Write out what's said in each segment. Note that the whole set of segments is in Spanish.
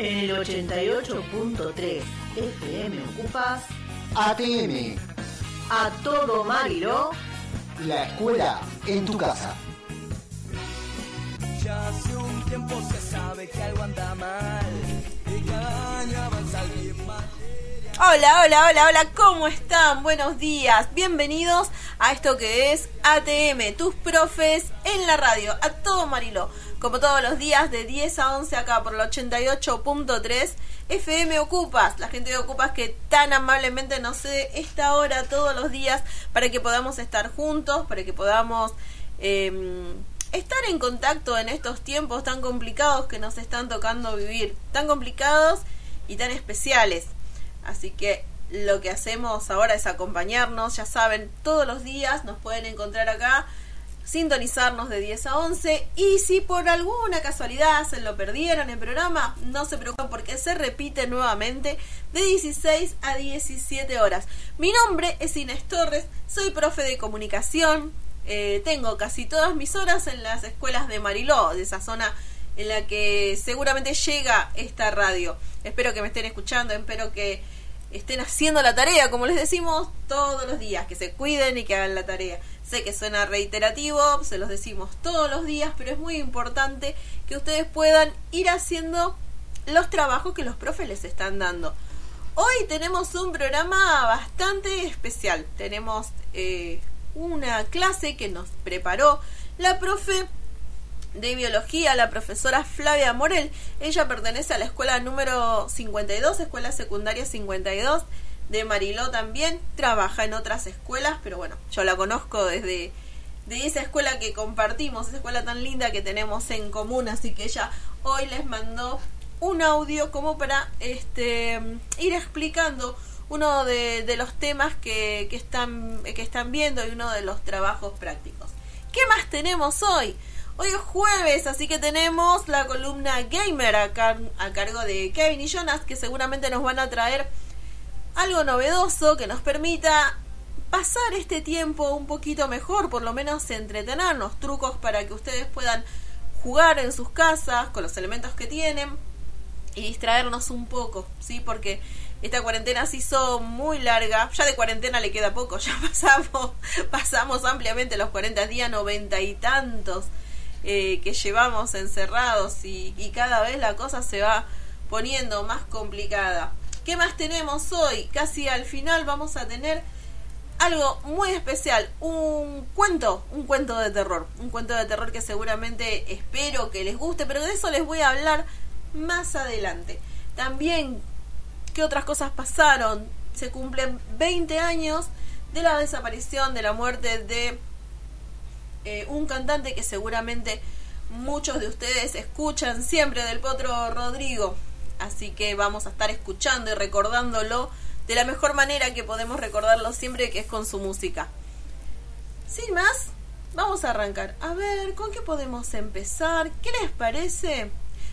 En el 88.3 FM ocupas ATM, a todo Mariló. la escuela en tu casa. Ya hace un tiempo se sabe que algo anda mal y cada año avanza alguien más. Hola, hola, hola, hola, ¿cómo están? Buenos días, bienvenidos a esto que es ATM, tus profes en la radio, a todo Mariló, como todos los días de 10 a 11 acá por el 88.3 FM Ocupas, la gente de Ocupas que tan amablemente nos cede esta hora todos los días para que podamos estar juntos, para que podamos... eh, estar en contacto en estos tiempos tan complicados que nos están tocando vivir, tan complicados y tan especiales. Así que lo que hacemos ahora es acompañarnos, ya saben, todos los días nos pueden encontrar acá, sintonizarnos de 10 a 11 y si por alguna casualidad se lo perdieron el programa, no se preocupen porque se repite nuevamente de 16 a 17 horas. Mi nombre es Inés Torres, soy profe de comunicación, eh, tengo casi todas mis horas en las escuelas de Mariló, de esa zona en la que seguramente llega esta radio. Espero que me estén escuchando, espero que estén haciendo la tarea, como les decimos todos los días, que se cuiden y que hagan la tarea. Sé que suena reiterativo, se los decimos todos los días, pero es muy importante que ustedes puedan ir haciendo los trabajos que los profes les están dando. Hoy tenemos un programa bastante especial. Tenemos eh, una clase que nos preparó la profe de biología, la profesora Flavia Morel. Ella pertenece a la escuela número 52, escuela secundaria 52 de Mariló también. Trabaja en otras escuelas, pero bueno, yo la conozco desde de esa escuela que compartimos, esa escuela tan linda que tenemos en común, así que ella hoy les mandó un audio como para este ir explicando uno de, los temas que, que están que están viendo y uno de los trabajos prácticos. ¿Qué más tenemos hoy? Hoy es jueves, así que tenemos la columna gamer a, car- a cargo de Kevin y Jonas, que seguramente nos van a traer algo novedoso que nos permita pasar este tiempo un poquito mejor, por lo menos entretenernos, trucos para que ustedes puedan jugar en sus casas con los elementos que tienen y distraernos un poco, ¿sí? Porque esta cuarentena se hizo muy larga, ya de cuarentena le queda poco, ya pasamos, ampliamente los 40 días, noventa y tantos eh, que llevamos encerrados y cada vez la cosa se va poniendo más complicada. ¿Qué más tenemos hoy? Casi al final vamos a tener algo muy especial, un cuento, un cuento de terror, un cuento de terror que seguramente espero que les guste, pero de eso les voy a hablar más adelante. También, ¿qué otras cosas pasaron? Se cumplen 20 años de la desaparición, de la muerte de eh, un cantante que seguramente muchos de ustedes escuchan siempre del Potro Rodrigo. Así que vamos a estar escuchando y recordándolo de la mejor manera que podemos recordarlo siempre, que es con su música. Sin más, vamos a arrancar. A ver, ¿con qué podemos empezar? ¿Qué les parece?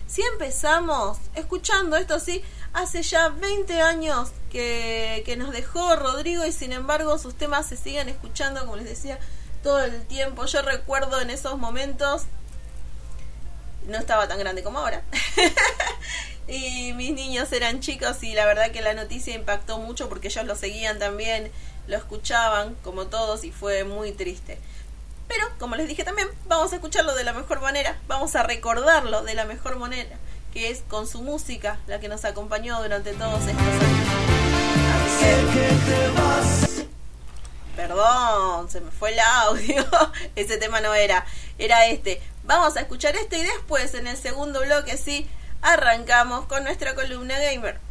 Si empezamos escuchando esto, sí, hace ya 20 años que, que nos dejó Rodrigo y sin embargo sus temas se siguen escuchando, como les decía, todo el tiempo. Yo recuerdo en esos momentos, no estaba tan grande como ahora, y mis niños eran chicos y la verdad que la noticia impactó mucho porque ellos lo seguían también, lo escuchaban como todos y fue muy triste. Pero, como les dije también, vamos a escucharlo de la mejor manera, vamos a recordarlo de la mejor manera, que es con su música, la que nos acompañó durante todos estos años. Perdón, se me fue el audio. Ese tema no era, era este. Vamos a escuchar este y después en el segundo bloque sí arrancamos con nuestra columna gamer.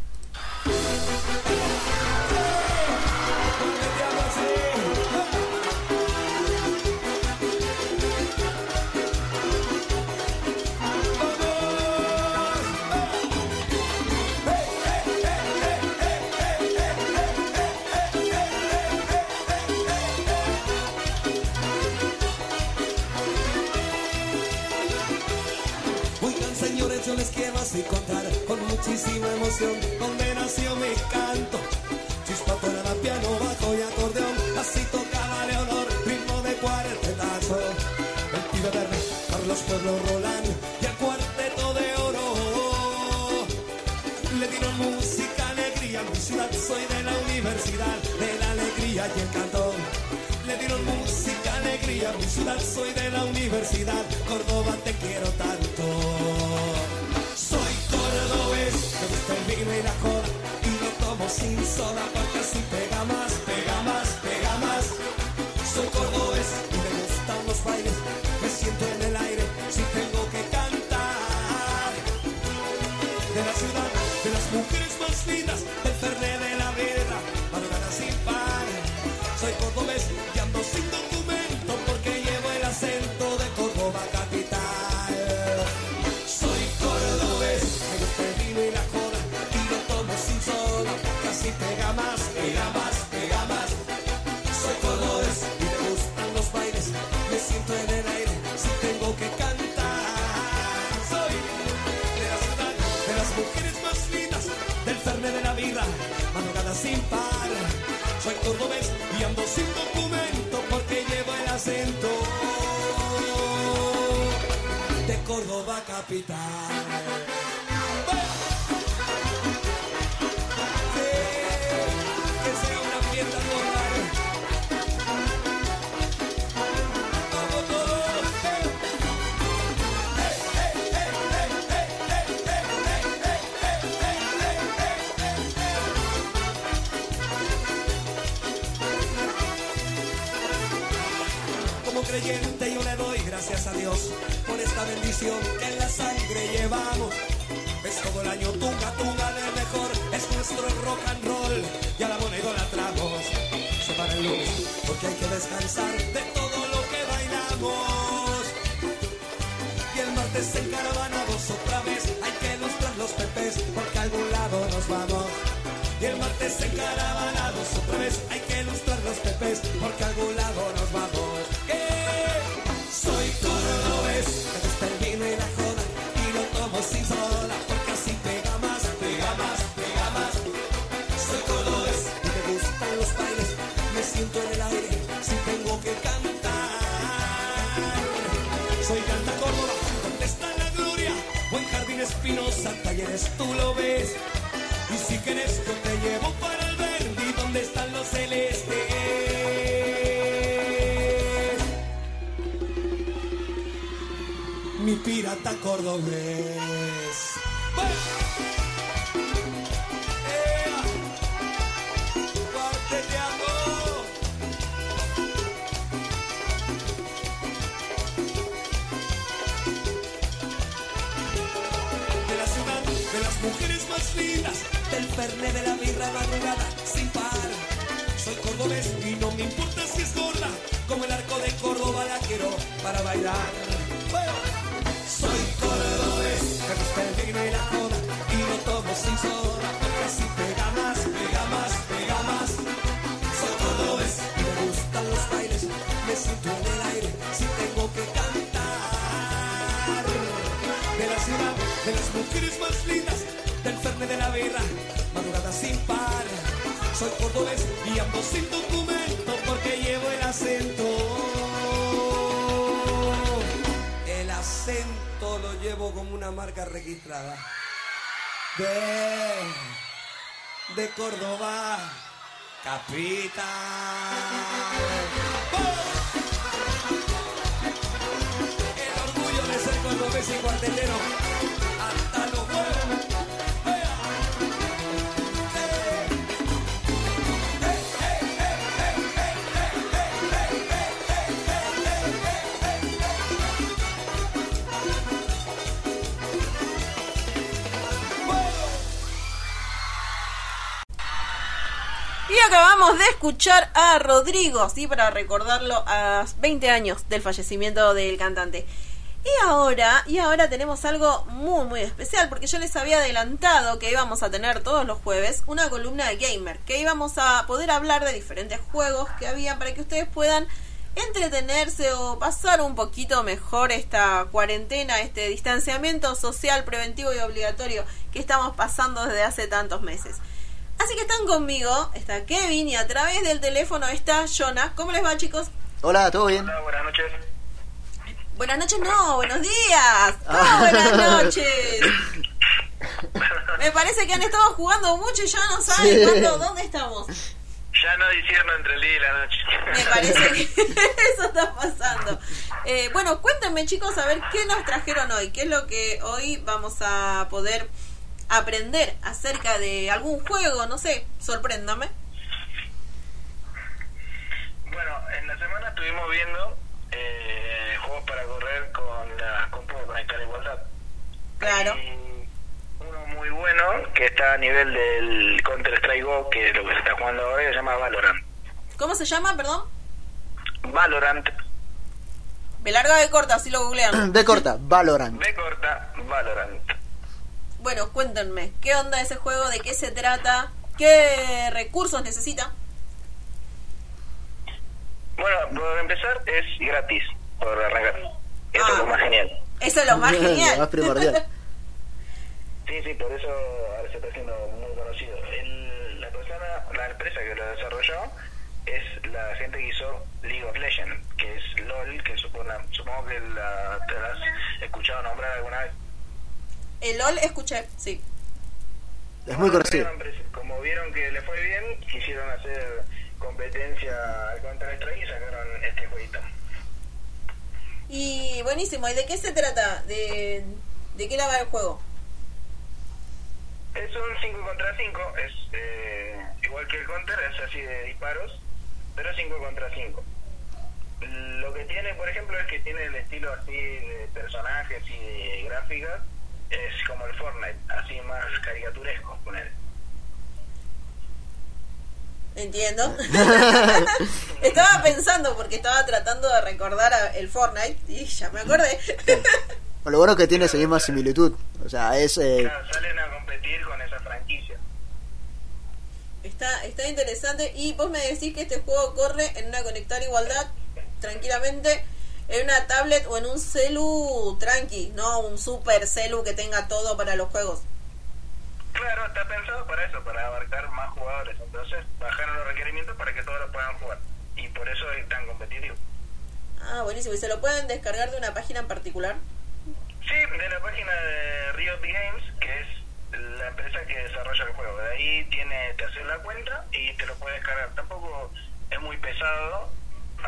Con muchísima emoción dónde nació mi canto. Chispa tonada, piano, bajo y acordeón, así tocaba Leonor, ritmo de cuartetazo. El pibe verde, Carlos Pueblo Roland y el cuarteto de oro. ciudad, soy de la universidad, de la alegría y el cantón. Le dieron música, alegría, mi ciudad, soy de la universidad, Córdoba te quiero tanto. Vino y y lo tomo sin soda, sin par. Soy cordobés y ando sin documento porque llevo el acento de Córdoba capital. Dios por esta bendición que en la sangre llevamos. Es todo el año tunga, tunga de mejor, es nuestro rock and roll y a la moneda idolatramos. Se para el lunes porque hay que descansar de todo lo que bailamos. Y el martes encaravanados otra vez hay que ilustrar los pepes porque a algún lado nos vamos. Y el martes encaravanados otra vez hay que ilustrar los pepes porque a algún lado nos vamos. Cantar. Soy Canta Córdoba, donde está la gloria, buen jardín espinosa, talleres tú lo ves. Y si quieres yo te llevo para el verde, donde están los celestes. Mi pirata cordobés. De la birra madrugada sin par. Soy cordobés y no me importa si es gorda, como el arco de Córdoba la quiero para bailar. Soy cordobés, me gusta el vino y la joda, y lo tomo sin soda, porque así pega más, pega más, pega más. Soy cordobés me gustan los bailes, me siento en el aire si tengo que cantar de la ciudad, de las mujeres más lindas, del fernet de la birra, sin par. Soy cordobés y ando sin documento porque llevo el acento. El acento lo llevo como una marca registrada. De, de Córdoba, capital. El orgullo de ser cordobés y cuartetero. Acabamos de escuchar a Rodrigo, sí, para recordarlo a 20 años del fallecimiento del cantante. Y ahora, y ahora tenemos algo muy muy especial, porque yo les había adelantado que íbamos a tener todos los jueves una columna de gamer, que íbamos a poder hablar de diferentes juegos que había para que ustedes puedan entretenerse o pasar un poquito mejor esta cuarentena, este distanciamiento social preventivo y obligatorio que estamos pasando desde hace tantos meses. Así que están conmigo, está Kevin y a través del teléfono está Jonah. ¿Cómo les va chicos? Hola, ¿todo bien? Hola, buenas noches. Buenas noches, no, buenos días. ¿Cómo buenas noches? Me parece que han estado jugando mucho y ya no saben Sí. cuándo- dónde estamos. Ya no discierno entre el día y la noche. Me parece que eso está pasando. Eh, bueno, cuéntenme chicos a ver qué nos trajeron hoy, qué es lo que hoy vamos a poder aprender acerca de algún juego, no sé, sorpréndame. Bueno, en la semana estuvimos viendo eh, juegos para correr con las compus de Conectar Igualdad. Claro. Hay uno muy bueno que está a nivel del Counter Strike Go, que es lo que se está jugando ahora, se llama Valorant. ¿Cómo se llama, perdón? Valorant, Me larga de corta, así lo googlean. B corta, Valorant. B corta, Valorant. Bueno, cuéntenme, ¿qué onda ese juego? ¿De qué se trata? ¿Qué recursos necesita? Bueno, por empezar es gratis, por arrancar. Eso Ah. es lo más genial. Eso es lo más Lo genial. más primordial. Sí, sí, por eso ahora se está haciendo muy conocido. El- la persona, la empresa que lo desarrolló es la gente que hizo League of Legends, que es LOL, que supone, supongo que la, te la has escuchado nombrar alguna vez. El LOL escuché, sí. Es muy conocido. Como vieron- Como vieron que le fue bien, quisieron hacer competencia al Counter Strike y sacaron este jueguito. Y buenísimo, ¿y de qué se trata? ¿De, de qué la va el juego? Es un 5 contra 5, es eh, igual que el Counter, es así de disparos, pero 5 contra 5. Lo que tiene, por ejemplo, es que tiene el estilo así de personajes y de gráficas, es como el Fortnite, así más caricaturesco, poner. Entiendo. estaba pensando porque estaba tratando de recordar a el Fortnite y ya me acordé. Bueno, Lo bueno es que tiene esa misma similitud. O sea, es. eh, Claro, salen a competir con esa franquicia. está, está interesante. Y vos me decís que este juego corre en una conectar igualdad tranquilamente en una tablet o en un celu tranqui, no un super celu que tenga todo para los juegos. Claro, está pensado para eso, para abarcar más jugadores. Entonces, bajaron los requerimientos para que todos lo puedan jugar. Y por eso es tan competitivo. Ah, buenísimo. ¿Y se lo pueden descargar de una página en particular? Sí, de la página de Riot Games, que es la empresa que desarrolla el juego. De ahí tiene, te haces la cuenta y te lo puedes cargar. Tampoco es muy pesado,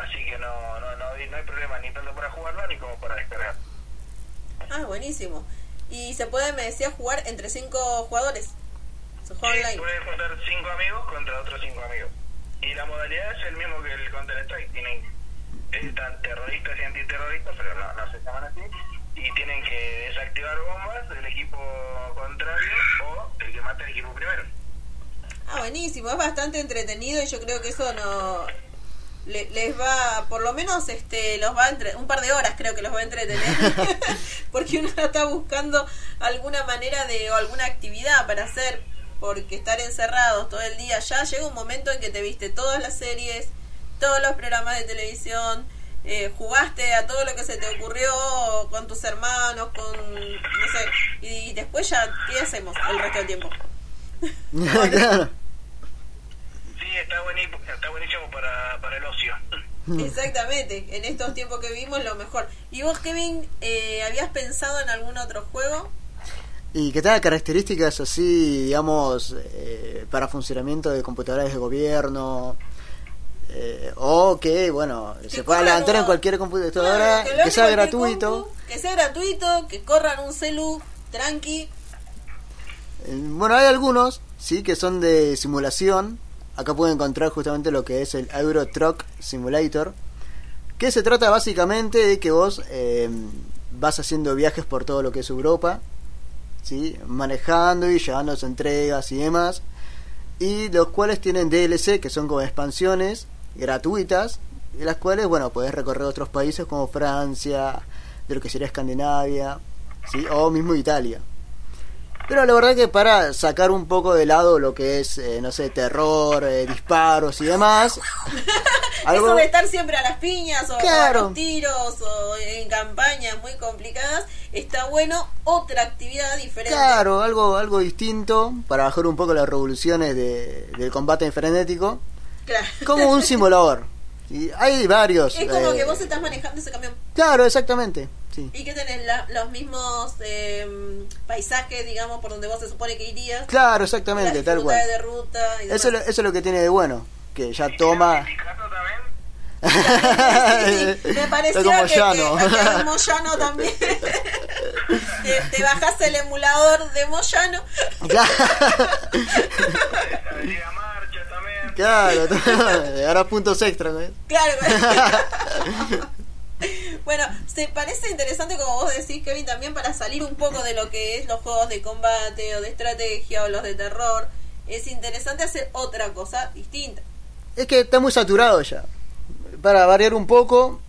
así que no, no, no, hay- no hay problema ni tanto para jugarlo ni como para descargar. Ah, buenísimo. Y se puede, me decía, jugar entre cinco jugadores. Se juega Sí, online. puedes juntar cinco amigos contra otros cinco amigos. Y la modalidad es el mismo que el Counter Strike. Tienen, están terroristas y antiterroristas, pero no, no se llaman así. Y tienen que desactivar bombas del equipo contrario o el que mate al equipo primero. Ah, buenísimo. Es bastante entretenido y yo creo que eso no le- les va, por lo menos, este, los va a entre, un par de horas creo que los va a entretener, porque uno está buscando alguna manera de o alguna actividad para hacer, porque estar encerrados todo el día ya llega un momento en que te viste todas las series, todos los programas de televisión, eh, jugaste a todo lo que se te ocurrió con tus hermanos, con no sé, y después ya qué hacemos el resto del tiempo. claro. Está, buenísimo, está buenísimo para, para el ocio. Exactamente, en estos tiempos que vivimos lo mejor. ¿Y vos, Kevin, eh, habías pensado en algún otro juego? Y que tenga características así, digamos, eh, para funcionamiento de computadoras de gobierno. eh, o que, bueno, se pueda levantar en cualquier computadora, Claro, que, sea gratuito. compu, que sea gratuito, que corran un celu tranqui. Eh, Bueno, hay algunos, sí, que son de simulación. Acá pueden encontrar justamente lo que es el Euro Truck Simulator. Que se trata básicamente de que vos eh, vas haciendo viajes por todo lo que es Europa. ¿sí? Manejando y llevando entregas y demás. Y los cuales tienen DLC, que son como expansiones gratuitas. Y las cuales, bueno, podés recorrer otros países como Francia, de lo que sería Escandinavia, ¿sí? o mismo Italia. Pero la verdad que para sacar un poco de lado lo que es, eh, no sé, terror, eh, disparos y demás. Eso de estar siempre a las piñas o Claro. a los tiros o en campañas muy complicadas, está bueno otra actividad diferente. Claro, algo, algo distinto para bajar un poco las revoluciones de- del combate frenético. Claro. Como un simulador. Y hay varios. Es como eh, que vos estás manejando ese camión. Claro, exactamente. Sí. Y que tenés la- los mismos eh, paisajes, digamos, por donde vos se supone que irías. Claro, la exactamente, tal cual. de ruta y demás. Eso, es lo- eso es lo que tiene de bueno. Que ya toma. Sí, me pareció como que, Llano. que en Moyano también. te, te bajás el emulador de Moyano. Claro, ahora puntos extra. ¿no? Claro. bueno, se parece interesante como vos decís, Kevin, también para salir un poco de lo que es los juegos de combate o de estrategia o los de terror. Es interesante hacer otra cosa distinta. Es que está muy saturado ya. Para variar un poco,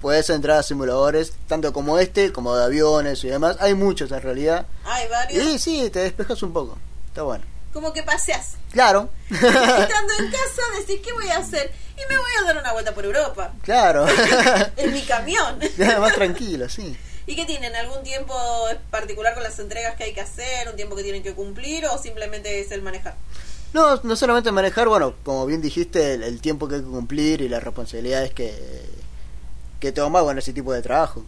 puedes entrar a simuladores, tanto como este, como de aviones y demás. Hay muchos en realidad. Hay varios. Y sí, te despejas un poco. Está bueno. Como que paseás. Claro. Estando en casa decís, ¿qué voy a hacer? Y me voy a dar una vuelta por Europa. claro. En mi camión. Más tranquilo, sí. ¿Y qué tienen? ¿Algún tiempo particular con las entregas que hay que hacer? ¿Un tiempo que tienen que cumplir? ¿O simplemente es el manejar? No, no solamente manejar, bueno, como bien dijiste, el, el tiempo que hay que cumplir y las responsabilidades que, que toma, bueno, ese tipo de trabajo.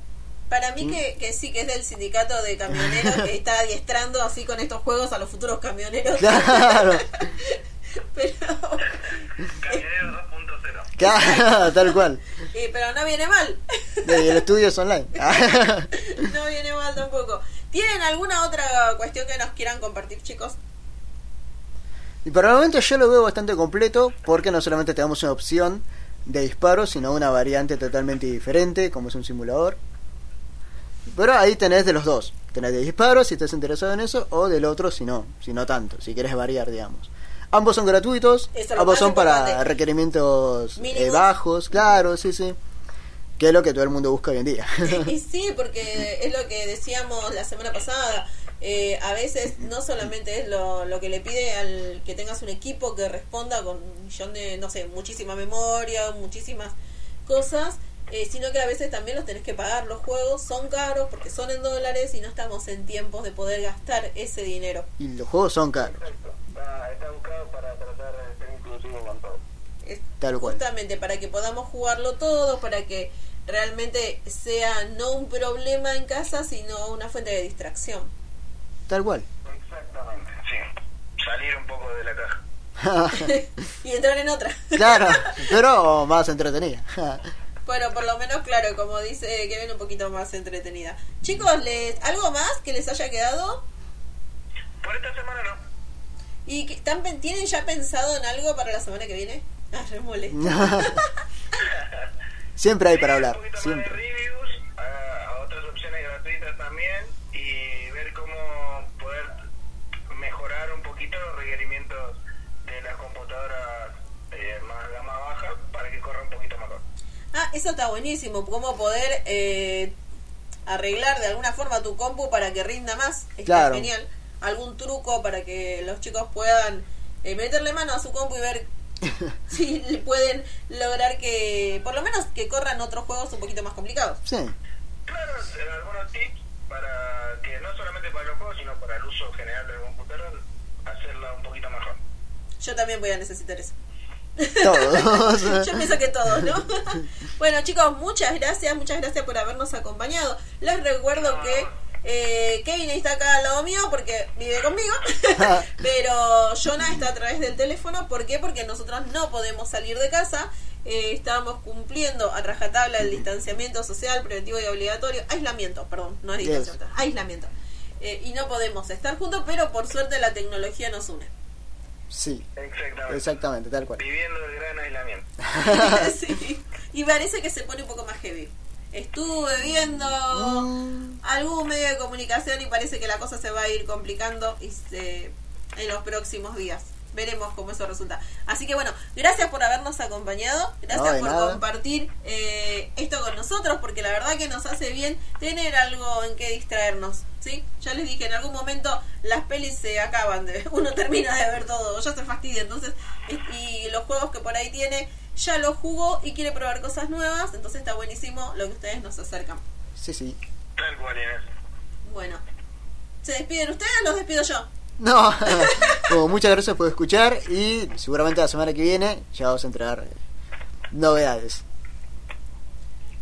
Para mí que, que sí, que es del sindicato de camioneros que está adiestrando así con estos juegos a los futuros camioneros. Claro, Pero, Camionero 2.0. claro, tal cual. eh, pero no viene mal. Y el estudio es online. No viene mal tampoco. ¿Tienen alguna otra cuestión que nos quieran compartir, chicos? Y por el momento yo lo veo bastante completo porque no solamente tenemos una opción de disparo, sino una variante totalmente diferente, como es un simulador. Pero ahí tenés de los dos. Tenés de disparo si estás interesado en eso, o del otro si no, si no tanto, si quieres variar, digamos. Ambos son gratuitos, ambos son para requerimientos eh, bajos, claro, sí, sí. Que es lo que todo el mundo busca hoy en día. Y sí, porque es lo que decíamos la semana pasada. Eh, a veces no solamente es lo, lo que le pide al que tengas un equipo que responda con un millón de, no sé, muchísima memoria, muchísimas cosas, eh, sino que a veces también los tenés que pagar. Los juegos son caros porque son en dólares y no estamos en tiempos de poder gastar ese dinero. y los juegos son caros, Exacto. Está, está buscado para tratar de ser inclusivo con todo. Es tal cual. justamente para que podamos jugarlo todo, para que realmente sea no un problema en casa, sino una fuente de distracción. Tal cual. Exactamente, sí. Salir un poco de la caja. y entrar en otra. claro, pero más entretenida. Bueno, por lo menos, claro, como dice Kevin, un poquito más entretenida. Chicos, ¿les, ¿algo más que les haya quedado? Por esta semana no. ¿Y que, ¿están pen- tienen ya pensado en algo para la semana que viene? Ah, molesta. siempre hay para Sí, hablar, siempre. más de reviews, a, a otras opciones gratuitas también y ver cómo poder mejorar un poquito los requerimientos de las computadoras eh, más gama baja para que corra un poquito mejor. Ah, eso está buenísimo. Cómo poder eh, arreglar de alguna forma tu compu para que rinda más. Está Claro. genial. Algún truco para que los chicos puedan eh, meterle mano a su compu y ver si le pueden lograr que, por lo menos, que corran otros juegos un poquito más complicados. Sí, Claro, eh, algunos tips para que no solamente para los juegos, sino para el uso general del computador, hacerla un poquito mejor. Yo también voy a necesitar eso. todos. Yo pienso que todos, ¿no? bueno, chicos, muchas gracias, muchas gracias por habernos acompañado. Les recuerdo que eh, Kevin está acá al lado mío porque vive conmigo, pero Jonah está a través del teléfono. ¿Por qué? Porque nosotros no podemos salir de casa. Eh, estamos cumpliendo a rajatabla el distanciamiento social preventivo y obligatorio, aislamiento, perdón, no es Yes. distanciamiento, aislamiento. Eh, y no podemos estar juntos, pero por suerte la tecnología nos une. Sí, Exactamente. exactamente, tal cual. Viviendo el gran aislamiento. sí. Y parece que se pone un poco más heavy. Estuve viendo Mm. algún medio de comunicación y parece que la cosa se va a ir complicando y se- en los próximos días. Veremos cómo eso resulta. Así que bueno, gracias por habernos acompañado, gracias No, por nada. compartir eh, esto con nosotros, porque la verdad que nos hace bien tener algo en que distraernos. ¿sí? Ya les dije, en algún momento las pelis se acaban, de, uno termina de ver todo, ya se fastidia. Entonces, y, y los juegos que por ahí tiene, ya los jugó y quiere probar cosas nuevas, entonces está buenísimo lo que ustedes nos acercan. Sí, sí. Tal cual, Inés. Bueno, ¿se despiden ustedes o los despido yo? No, Bueno, muchas gracias por escuchar y seguramente la semana que viene ya vamos a entregar eh, novedades.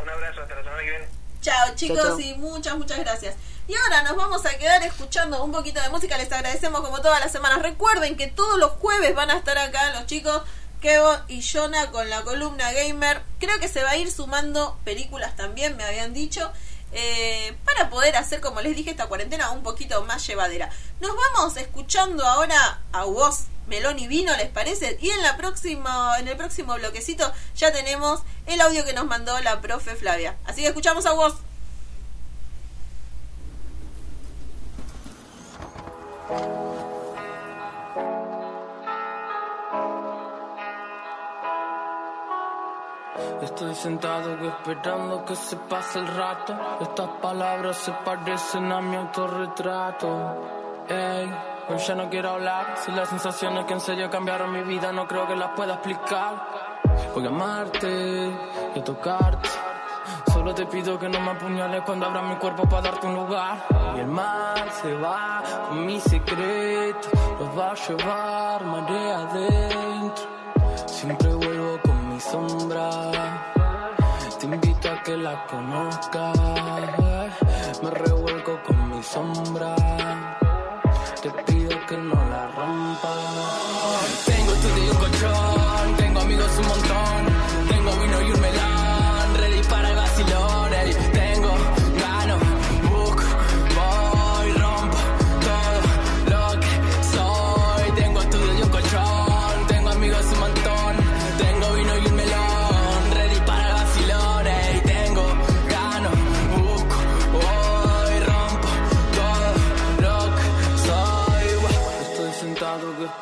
Un abrazo, hasta la semana que viene. Chao chicos Chao, chao. y muchas, muchas gracias. Y ahora nos vamos a quedar escuchando un poquito de música. Les agradecemos como todas las semanas. Recuerden que todos los jueves van a estar acá los chicos Kevo y Jonah con la columna gamer. Creo que se va a ir sumando películas también, me habían dicho. Eh, para poder hacer, como les dije, esta cuarentena un poquito más llevadera. Nos vamos escuchando ahora a vos, Melón y Vino, ¿les parece? Y en, la próxima, en el próximo bloquecito ya tenemos el audio que nos mandó la profe Flavia. Así que escuchamos a vos. Estoy sentado esperando que se pase el rato. Estas palabras se parecen a mi autorretrato. Ey, hoy ya no quiero hablar. Si las sensaciones que en serio cambiaron mi vida no creo que las pueda explicar. Voy a amarte y a tocarte. Solo te pido que no me apuñales cuando abra mi cuerpo para darte un lugar. Y el mar se va con mi secreto. Los va a llevar marea adentro. Sombra. Te invito a que la conozcas. Me revuelco con mi sombra. Te pido que no la rompas. Tengo estudio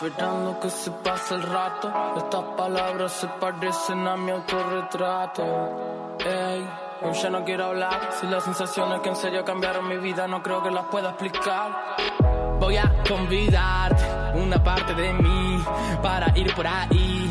esperando que se pase el rato. Estas palabras se parecen a mi autorretrato. Ey, hoy ya no quiero hablar. Si las sensaciones que en serio cambiaron mi vida no creo que las pueda explicar. Voy a convidarte una parte de mí para ir por ahí.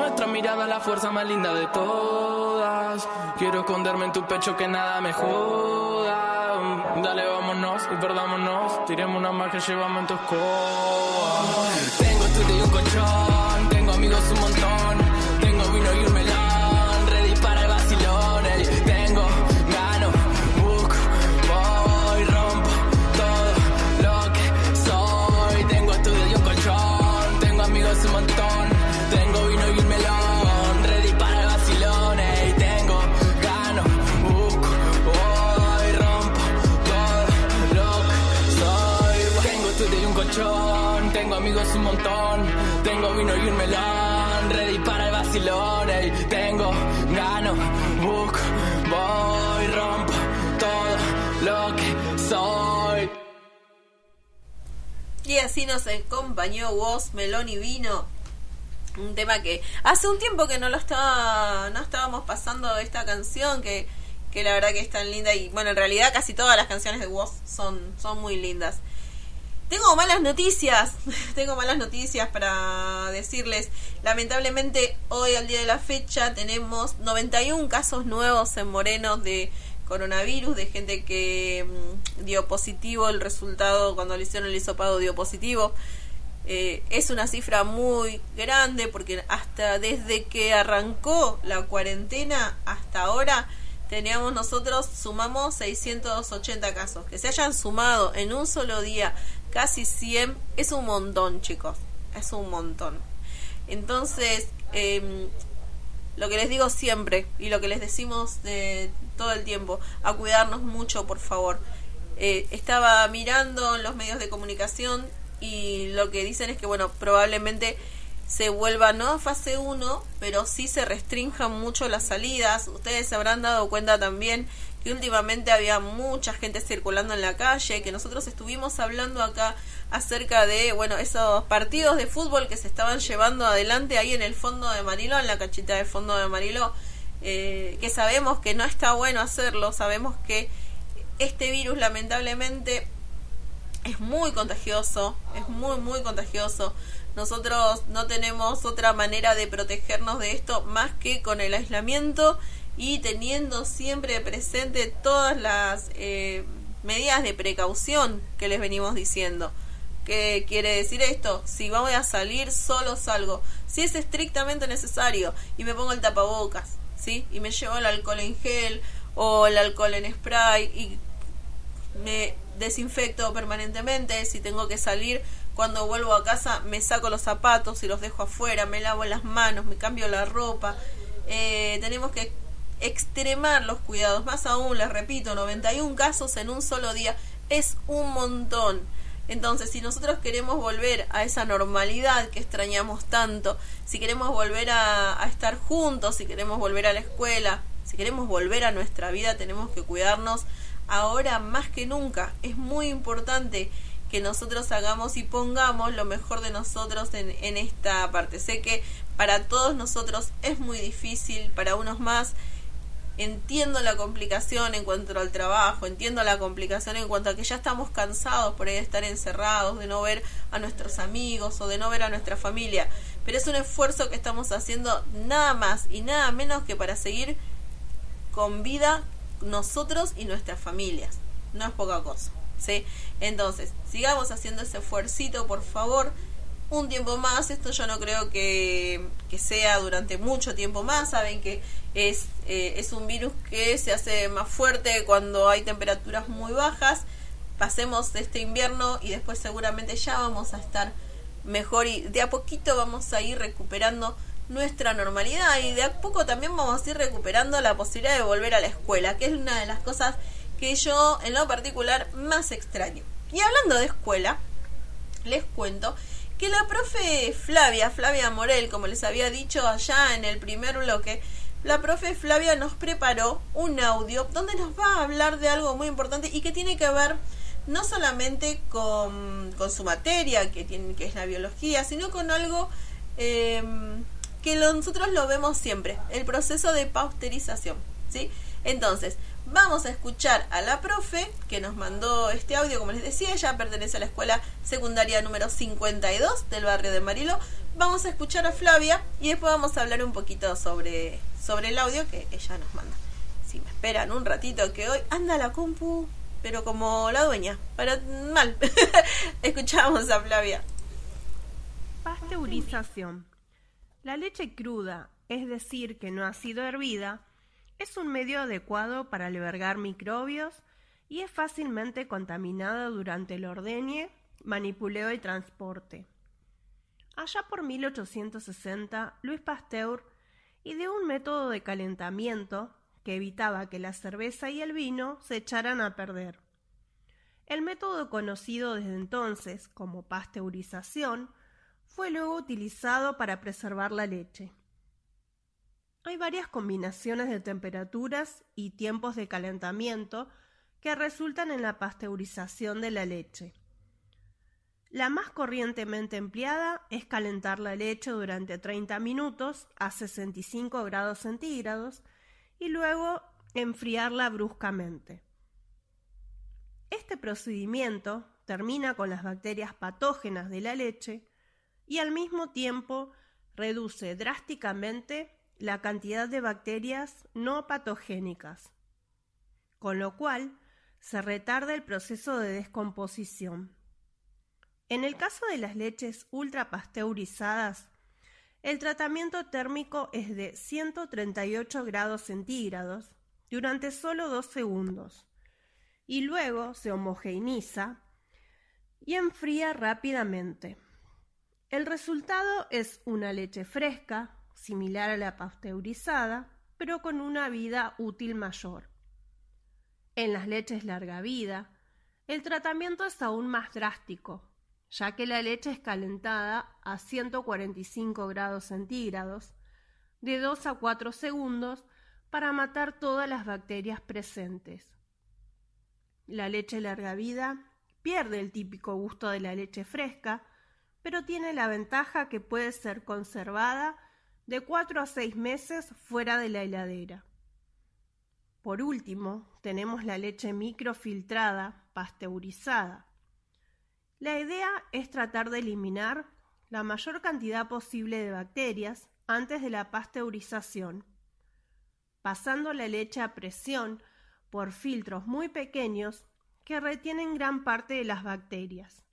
Nuestra mirada la fuerza más linda de todas. Quiero esconderme en tu pecho que nada me joda. Dale, vámonos y perdámonos. Tiremos una más que llevamos en tu escoba. Así nos acompañó Woz, Melón y Vino. Un tema que hace un tiempo que no lo estaba, no estábamos pasando esta canción que, que la verdad que es tan linda y bueno en realidad casi todas las canciones de Woz son, son muy lindas. Tengo malas noticias, tengo malas noticias para decirles. Lamentablemente hoy al día de la fecha tenemos 91 casos nuevos en Moreno de coronavirus, de gente que mm, dio positivo, el resultado cuando le hicieron el hisopado dio positivo. Eh, es una cifra muy grande porque hasta desde que arrancó la cuarentena hasta ahora teníamos nosotros, sumamos 680 casos. Que se hayan sumado en un solo día casi 100 es un montón, chicos. Es un montón. Entonces, em, lo que les digo siempre y lo que les decimos de todo el tiempo, a cuidarnos mucho, por favor. Eh, estaba mirando los medios de comunicación y lo que dicen es que, bueno, probablemente se vuelva no a fase 1, pero sí se restrinjan mucho las salidas. Ustedes se habrán dado cuenta también que últimamente había mucha gente circulando en la calle, que nosotros estuvimos hablando acá acerca de, bueno, esos partidos de fútbol que se estaban llevando adelante ahí en el fondo de Mariló, en la cachita de fondo de Mariló, eh, que sabemos que no está bueno hacerlo, sabemos que este virus lamentablemente es muy contagioso, es muy, muy contagioso. Nosotros no tenemos otra manera de protegernos de esto más que con el aislamiento y teniendo siempre presente todas las eh, medidas de precaución que les venimos diciendo. ¿Qué quiere decir esto? Si voy a salir, solo salgo. Si es estrictamente necesario y me pongo el tapabocas, ¿sí? Y me llevo el alcohol en gel o el alcohol en spray y me desinfecto permanentemente. Si tengo que salir, cuando vuelvo a casa, me saco los zapatos y los dejo afuera, me lavo las manos, me cambio la ropa. Eh, tenemos que extremar los cuidados. Más aún, les repito, 91 casos en un solo día es un montón. Entonces, si nosotros queremos volver a esa normalidad que extrañamos tanto, si queremos volver a, estar juntos, si queremos volver a la escuela, si queremos volver a nuestra vida, tenemos que cuidarnos ahora más que nunca. Es muy importante que nosotros hagamos y pongamos lo mejor de nosotros en, en esta parte. Sé que para todos nosotros es muy difícil, para unos más entiendo la complicación en cuanto al trabajo, entiendo la complicación en cuanto a que ya estamos cansados por ahí de estar encerrados, de no ver a nuestros amigos o de no ver a nuestra familia, pero es un esfuerzo que estamos haciendo nada más y nada menos que para seguir con vida nosotros y nuestras familias. No es poca cosa, ¿sí? Entonces, sigamos haciendo ese esfuercito, por favor, un tiempo más. Esto yo no creo que, que sea durante mucho tiempo más. Saben que es, eh, es un virus que se hace más fuerte cuando hay temperaturas muy bajas. Pasemos este invierno y después seguramente ya vamos a estar mejor y de a poquito vamos a ir recuperando nuestra normalidad y de a poco también vamos a ir recuperando la posibilidad de volver a la escuela, que es una de las cosas que yo en lo particular más extraño. Y hablando de escuela, les cuento que la profe Flavia, Flavia Morel, como les había dicho allá en el primer bloque, la profe Flavia nos preparó un audio donde nos va a hablar de algo muy importante y que tiene que ver no solamente con, con su materia, que, tiene, que es la biología, sino con algo eh, que nosotros lo vemos siempre, el proceso de pasteurización. ¿sí? Entonces, vamos a escuchar a la profe que nos mandó este audio, como les decía, ella pertenece a la escuela secundaria número 52 del barrio de Marilo. Vamos a escuchar a Flavia y después vamos a hablar un poquito sobre, sobre el audio que ella nos manda. Si me esperan un ratito que hoy anda la compu, pero como la dueña, para mal. Escuchamos a Flavia. Pasteurización. La leche cruda, es decir, que no ha sido hervida, es un medio adecuado para albergar microbios y es fácilmente contaminada durante el ordeñe, manipuleo y transporte. Allá por 1860, Luis Pasteur ideó un método de calentamiento que evitaba que la cerveza y el vino se echaran a perder. El método conocido desde entonces como pasteurización fue luego utilizado para preservar la leche. Hay varias combinaciones de temperaturas y tiempos de calentamiento que resultan en la pasteurización de la leche. La más corrientemente empleada es calentar la leche durante 30 minutos a 65 grados centígrados y luego enfriarla bruscamente. Este procedimiento termina con las bacterias patógenas de la leche y al mismo tiempo reduce drásticamente la cantidad de bacterias no patogénicas, con lo cual se retarda el proceso de descomposición. En el caso de las leches ultrapasteurizadas, el tratamiento térmico es de 138 grados centígrados durante solo dos segundos y luego se homogeneiza y enfría rápidamente. El resultado es una leche fresca, similar a la pasteurizada, pero con una vida útil mayor. En las leches larga vida, el tratamiento es aún más drástico, ya que la leche es calentada a 145 grados centígrados de 2 a 4 segundos para matar todas las bacterias presentes. La leche larga vida pierde el típico gusto de la leche fresca, pero tiene la ventaja que puede ser conservada de cuatro a seis meses fuera de la heladera. Por último, tenemos la leche microfiltrada, pasteurizada. La idea es tratar de eliminar la mayor cantidad posible de bacterias antes de la pasteurización, pasando la leche a presión por filtros muy pequeños que retienen gran parte de las bacterias.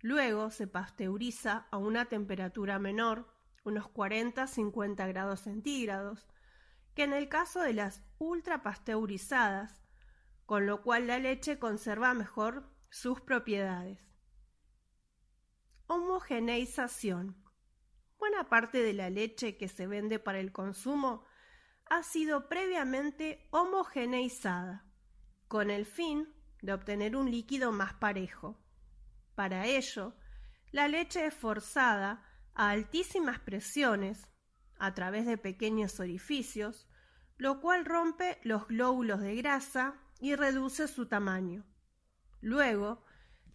Luego se pasteuriza a una temperatura menor, unos 40-50 grados centígrados, que en el caso de las ultrapasteurizadas, con lo cual la leche conserva mejor sus propiedades. Homogeneización. Buena parte de la leche que se vende para el consumo ha sido previamente homogeneizada, con el fin de obtener un líquido más parejo. Para ello, la leche es forzada a altísimas presiones a través de pequeños orificios, lo cual rompe los glóbulos de grasa y reduce su tamaño. Luego,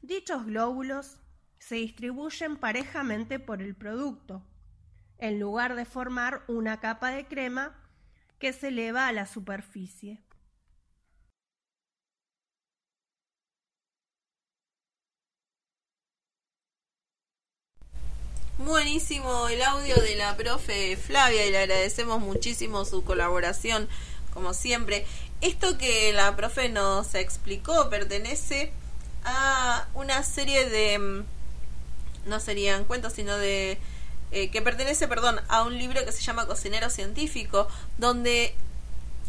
dichos glóbulos se distribuyen parejamente por el producto, en lugar de formar una capa de crema que se eleva a la superficie. Buenísimo el audio de la profe Flavia y le agradecemos muchísimo su colaboración, como siempre. Esto que la profe nos explicó pertenece a una serie de, mm, no serían cuentos, sino de, eh, que pertenece, perdón, a un libro que se llama Cocinero Científico, donde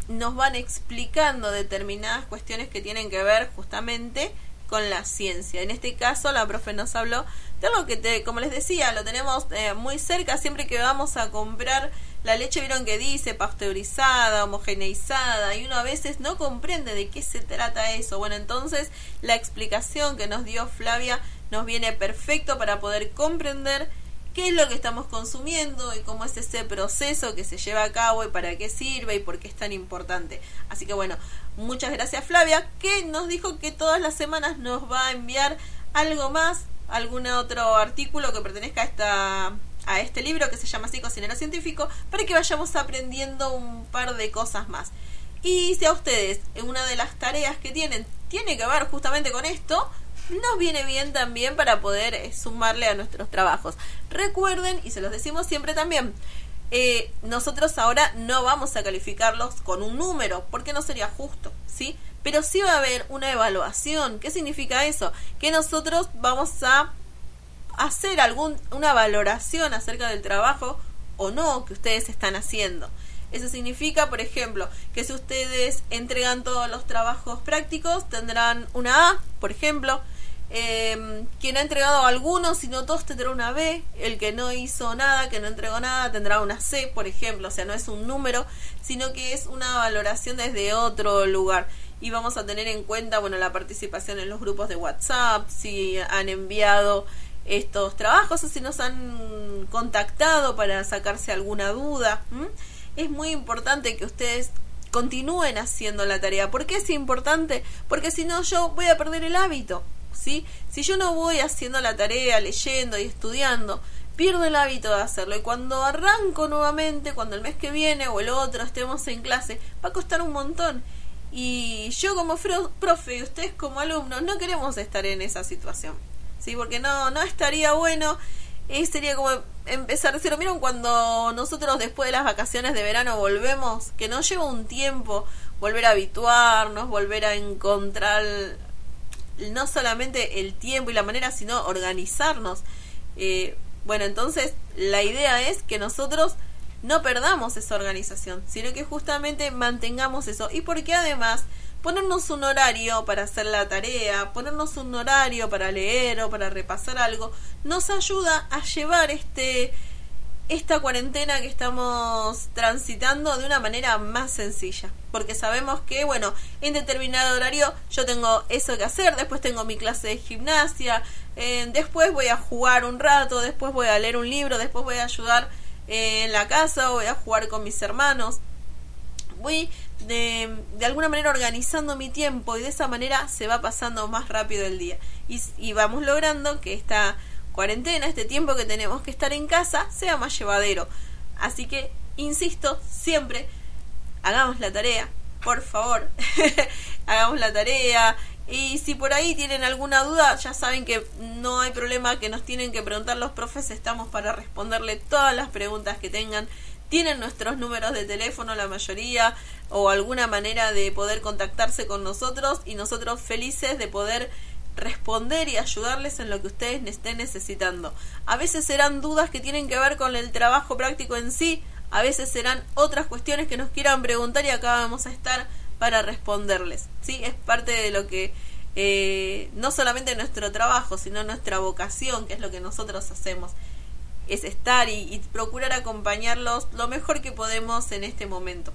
nos van explicando determinadas cuestiones que tienen que ver justamente con la ciencia. En este caso, la profe nos habló de algo que, te, como les decía, lo tenemos eh, muy cerca siempre que vamos a comprar la leche, vieron que dice pasteurizada, homogeneizada, y uno a veces no comprende de qué se trata eso. Bueno, entonces la explicación que nos dio Flavia nos viene perfecto para poder comprender qué es lo que estamos consumiendo y cómo es ese proceso que se lleva a cabo y para qué sirve y por qué es tan importante. Así que bueno, muchas gracias Flavia, que nos dijo que todas las semanas nos va a enviar algo más, algún otro artículo que pertenezca a esta a este libro que se llama así Cocinero Científico para que vayamos aprendiendo un par de cosas más. Y si a ustedes una de las tareas que tienen tiene que ver justamente con esto, nos viene bien también para poder eh, sumarle a nuestros trabajos. Recuerden, y se los decimos siempre también, eh, nosotros ahora no vamos a calificarlos con un número, porque no sería justo, ¿sí? Pero sí va a haber una evaluación. ¿Qué significa eso? Que nosotros vamos a hacer algún, una valoración acerca del trabajo o no que ustedes están haciendo. Eso significa, por ejemplo, que si ustedes entregan todos los trabajos prácticos, tendrán una A, por ejemplo, eh, quien ha entregado algunos, si no todos, tendrá una B. El que no hizo nada, que no entregó nada, tendrá una C, por ejemplo. O sea, no es un número, sino que es una valoración desde otro lugar. Y vamos a tener en cuenta, bueno, la participación en los grupos de WhatsApp, si han enviado estos trabajos o si nos han contactado para sacarse alguna duda. Es muy importante que ustedes continúen haciendo la tarea. ¿Por qué es importante? Porque si no yo voy a perder el hábito. Si yo no voy haciendo la tarea, leyendo y estudiando, pierdo el hábito de hacerlo. Y cuando arranco nuevamente, cuando el mes que viene o el otro estemos en clase, va a costar un montón. Y yo como profe y ustedes como alumnos no queremos estar en esa situación. ¿Sí? Porque no, no estaría bueno. Y sería como empezar a decir, miren, cuando nosotros después de las vacaciones de verano volvemos, que nos lleva un tiempo volver a habituarnos, volver a encontrar no solamente el tiempo y la manera, sino organizarnos. Eh, bueno, entonces la idea es que nosotros no perdamos esa organización, sino que justamente mantengamos eso. Y porque además ponernos un horario para hacer la tarea, ponernos un horario para leer o para repasar algo, nos ayuda a llevar este esta cuarentena que estamos transitando de una manera más sencilla. Porque sabemos que, bueno, en determinado horario yo tengo eso que hacer, después tengo mi clase de gimnasia, eh, después voy a jugar un rato, después voy a leer un libro, después voy a ayudar eh, en la casa, voy a jugar con mis hermanos. Voy de, de, alguna manera organizando mi tiempo y de esa manera se va pasando más rápido el día. Y, y vamos logrando que esta cuarentena, este tiempo que tenemos que estar en casa, sea más llevadero. Así que, insisto, siempre hagamos la tarea, por favor, hagamos la tarea, Y si por ahí tienen alguna duda, ya saben que no hay problema, que nos tienen que preguntar los profes, estamos para responderle todas las preguntas que tengan. Tienen nuestros números de teléfono, la mayoría, o alguna manera de poder contactarse con nosotros y nosotros felices de poder responder y ayudarles en lo que ustedes estén necesitando. A veces serán dudas que tienen que ver con el trabajo práctico en sí, a veces serán otras cuestiones que nos quieran preguntar y acá vamos a estar para responderles. ¿sí? Es parte de lo que eh, no solamente nuestro trabajo, sino nuestra vocación, que es lo que nosotros hacemos, es estar y, y procurar acompañarlos lo mejor que podemos en este momento.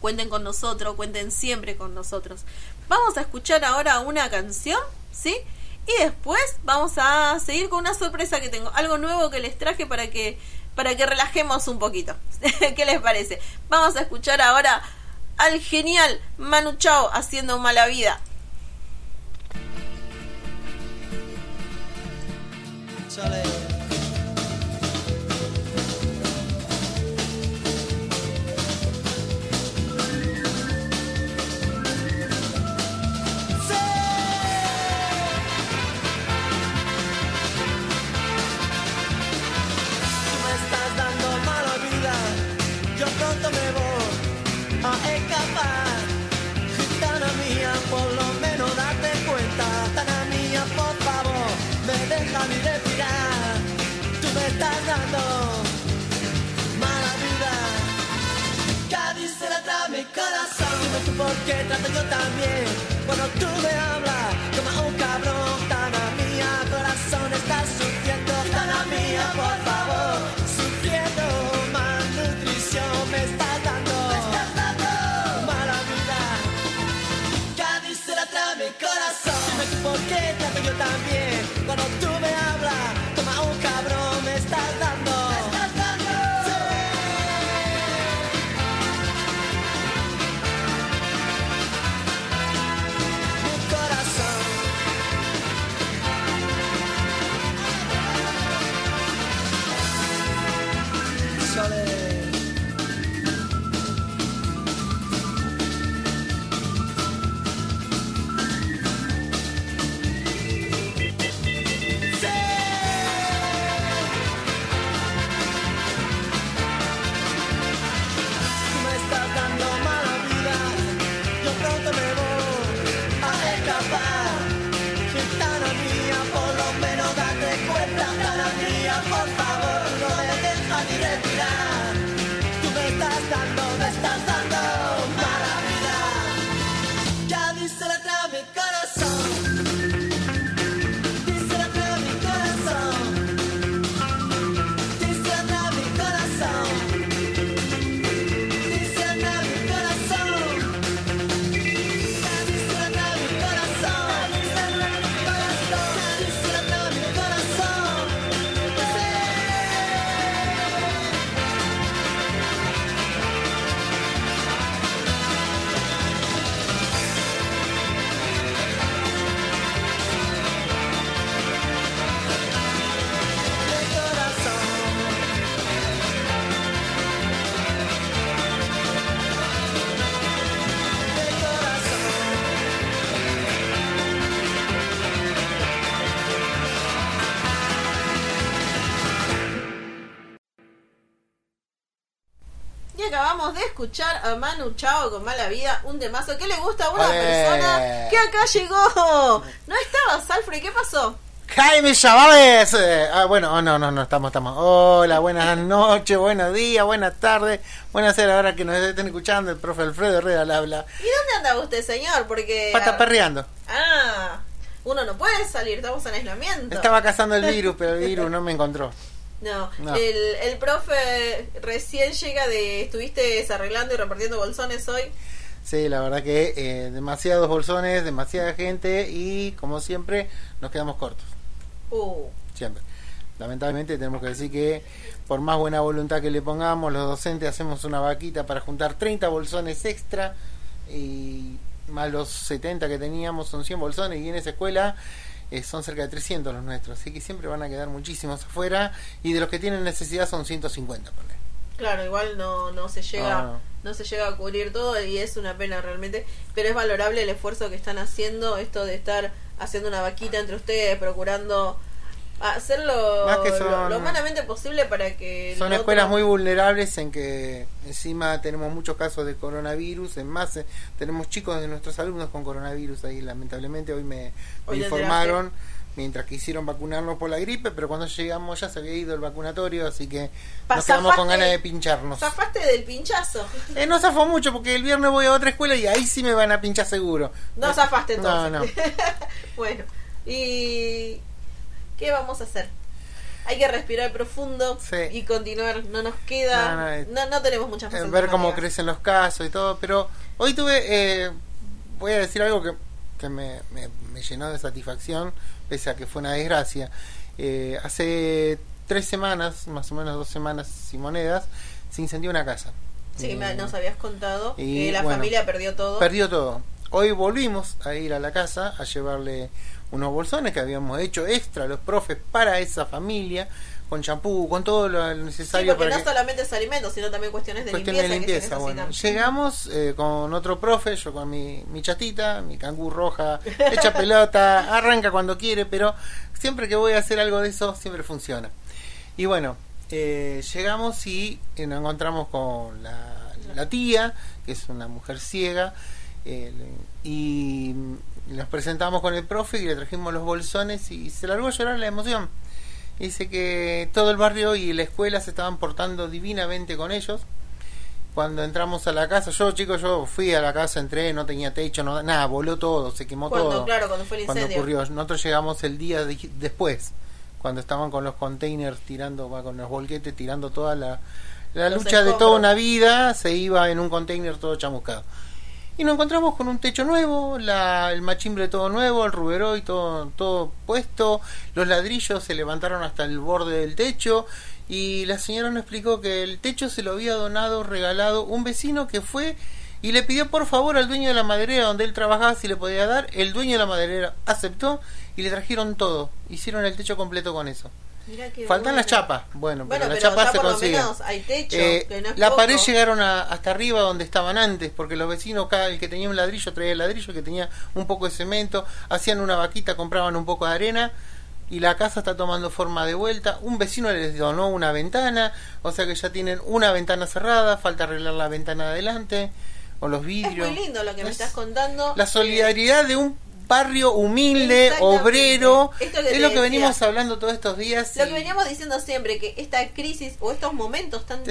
Cuenten con nosotros, cuenten siempre con nosotros. Vamos a escuchar ahora una canción, ¿sí? Y después vamos a seguir con una sorpresa que tengo, algo nuevo que les traje para que para que relajemos un poquito. ¿Qué les parece? Vamos a escuchar ahora al genial Manu Chao haciendo mala vida. Me estás dando mala vida. Cádiz se la trae mi corazón. Dime tú por qué trato yo también. Cuando tú me hablas como un cabrón, Gitana mía, corazón está sufriendo. Gitana mía, por favor, sufriendo malnutrición me estás dando. Mala vida. Cádiz se la trae mi corazón. Dime tú por qué trato yo también. Cuando tú me hablas como un cabrón acabamos de escuchar a Manu Chao con Mala Vida, un temazo que le gusta a una ¡Olé! persona que acá llegó. ¿No estabas, Alfred? ¿Qué pasó? Jaime Chavales. Eh, ah, bueno, oh, no, no, no, estamos, estamos. Hola, buenas noches, buenos días, buenas tardes, buenas tardes, ahora que nos estén escuchando, el profe Alfredo Herrera al habla. ¿Y dónde andaba usted, señor? Porque... Pata perreando. Ah, uno no puede salir, estamos en aislamiento. Estaba cazando el virus, pero el virus no me encontró. No, No. El, el profe recién llega de... Estuviste desarreglando y repartiendo bolsones hoy. Sí, la verdad que eh, demasiados bolsones, demasiada gente y como siempre nos quedamos cortos. Uh, Siempre. Lamentablemente tenemos que decir que por más buena voluntad que le pongamos, los docentes hacemos una vaquita para juntar 30 bolsones extra y más los 70 que teníamos son 100 bolsones y en esa escuela eh, son cerca de 300 los nuestros, así que siempre van a quedar muchísimos afuera y de los que tienen necesidad son 150. ponle. Claro, igual no, no se llega No, no. no se llega a cubrir todo y es una pena realmente, pero es valorable el esfuerzo que están haciendo, esto de estar haciendo una vaquita entre ustedes, procurando hacerlo Más que lo, son- lo humanamente posible para que Son el escuelas otro- muy vulnerables en que encima tenemos muchos casos de coronavirus, en más eh, tenemos chicos de nuestros alumnos con coronavirus ahí lamentablemente hoy me, Hoy informaron mientras quisieron vacunarnos por la gripe, pero cuando llegamos ya se había ido el vacunatorio, así que Pa- nos quedamos con ganas de pincharnos. Zafaste del pinchazo. Eh, no zafó mucho porque el viernes voy a otra escuela y ahí sí me van a pinchar seguro. No zafaste No, entonces. no. bueno, ¿y qué vamos a hacer? Hay que respirar profundo Sí. y continuar. No nos queda. No, no, eh, No, no tenemos muchas Eh, más ver cómo crecen los casos y todo, pero hoy tuve, eh, voy a decir algo que, que me, me- me llenó de satisfacción, pese a que fue una desgracia. Eh, hace tres semanas, más o menos dos semanas y monedas, se incendió una casa. Sí, Eh, me- nos habías contado y, que la bueno, familia perdió todo. Perdió todo. Hoy volvimos a ir a la casa a llevarle unos bolsones que habíamos hecho extra los profes para esa familia, con champú, con todo lo sí, necesario porque para no que solamente es alimentos, sino también cuestiones de cuestión de limpieza. que se limpieza. Bueno, llegamos eh, con otro profe, yo con mi, mi chatita, mi cangú roja, echa pelota, arranca cuando quiere, pero siempre que voy a hacer algo de eso, siempre funciona. Y bueno, eh, llegamos y eh, nos encontramos con la, la tía, que es una mujer ciega, eh, y nos presentamos con el profe y le trajimos los bolsones y se largó a llorar la emoción. Dice que todo el barrio y la escuela se estaban portando divinamente con ellos. Cuando entramos a la casa, yo chicos, yo fui a la casa, entré, no tenía techo, no, nada, voló todo, se quemó Cuando, todo. claro, cuando fue el Cuando incendio. ocurrió, nosotros llegamos el día de- después, cuando estaban con los containers tirando, con los volquetes tirando toda la, la Los lucha de toda una vida, se iba en un container todo chamuscado. Y nos encontramos con un techo nuevo, la, el machimbre todo nuevo, el ruberoy todo, todo puesto, los ladrillos se levantaron hasta el borde del techo y la señora nos explicó que el techo se lo había donado, regalado un vecino que fue y le pidió por favor al dueño de la maderera donde él trabajaba si le podía dar. El dueño de la maderera aceptó y le trajeron todo. Hicieron el techo completo con eso. Faltan bueno. las chapas. Bueno, Bueno, pero las pero chapas se consiguen. hay techo, Eh, que no es la poco. pared llegaron a- hasta arriba donde estaban antes, porque los vecinos, cada el que tenía un ladrillo traía el ladrillo, el que tenía un poco de cemento, hacían una vaquita, compraban un poco de arena y la casa está tomando forma de vuelta. Un vecino les donó una ventana, o sea que ya tienen una ventana cerrada, falta arreglar la ventana de adelante o los Es vidrios. muy lindo lo que me Es estás contando. La solidaridad de un barrio humilde, obrero, Esto es lo que decía. venimos hablando todos estos días. Lo y que veníamos diciendo siempre, que esta crisis o estos momentos tan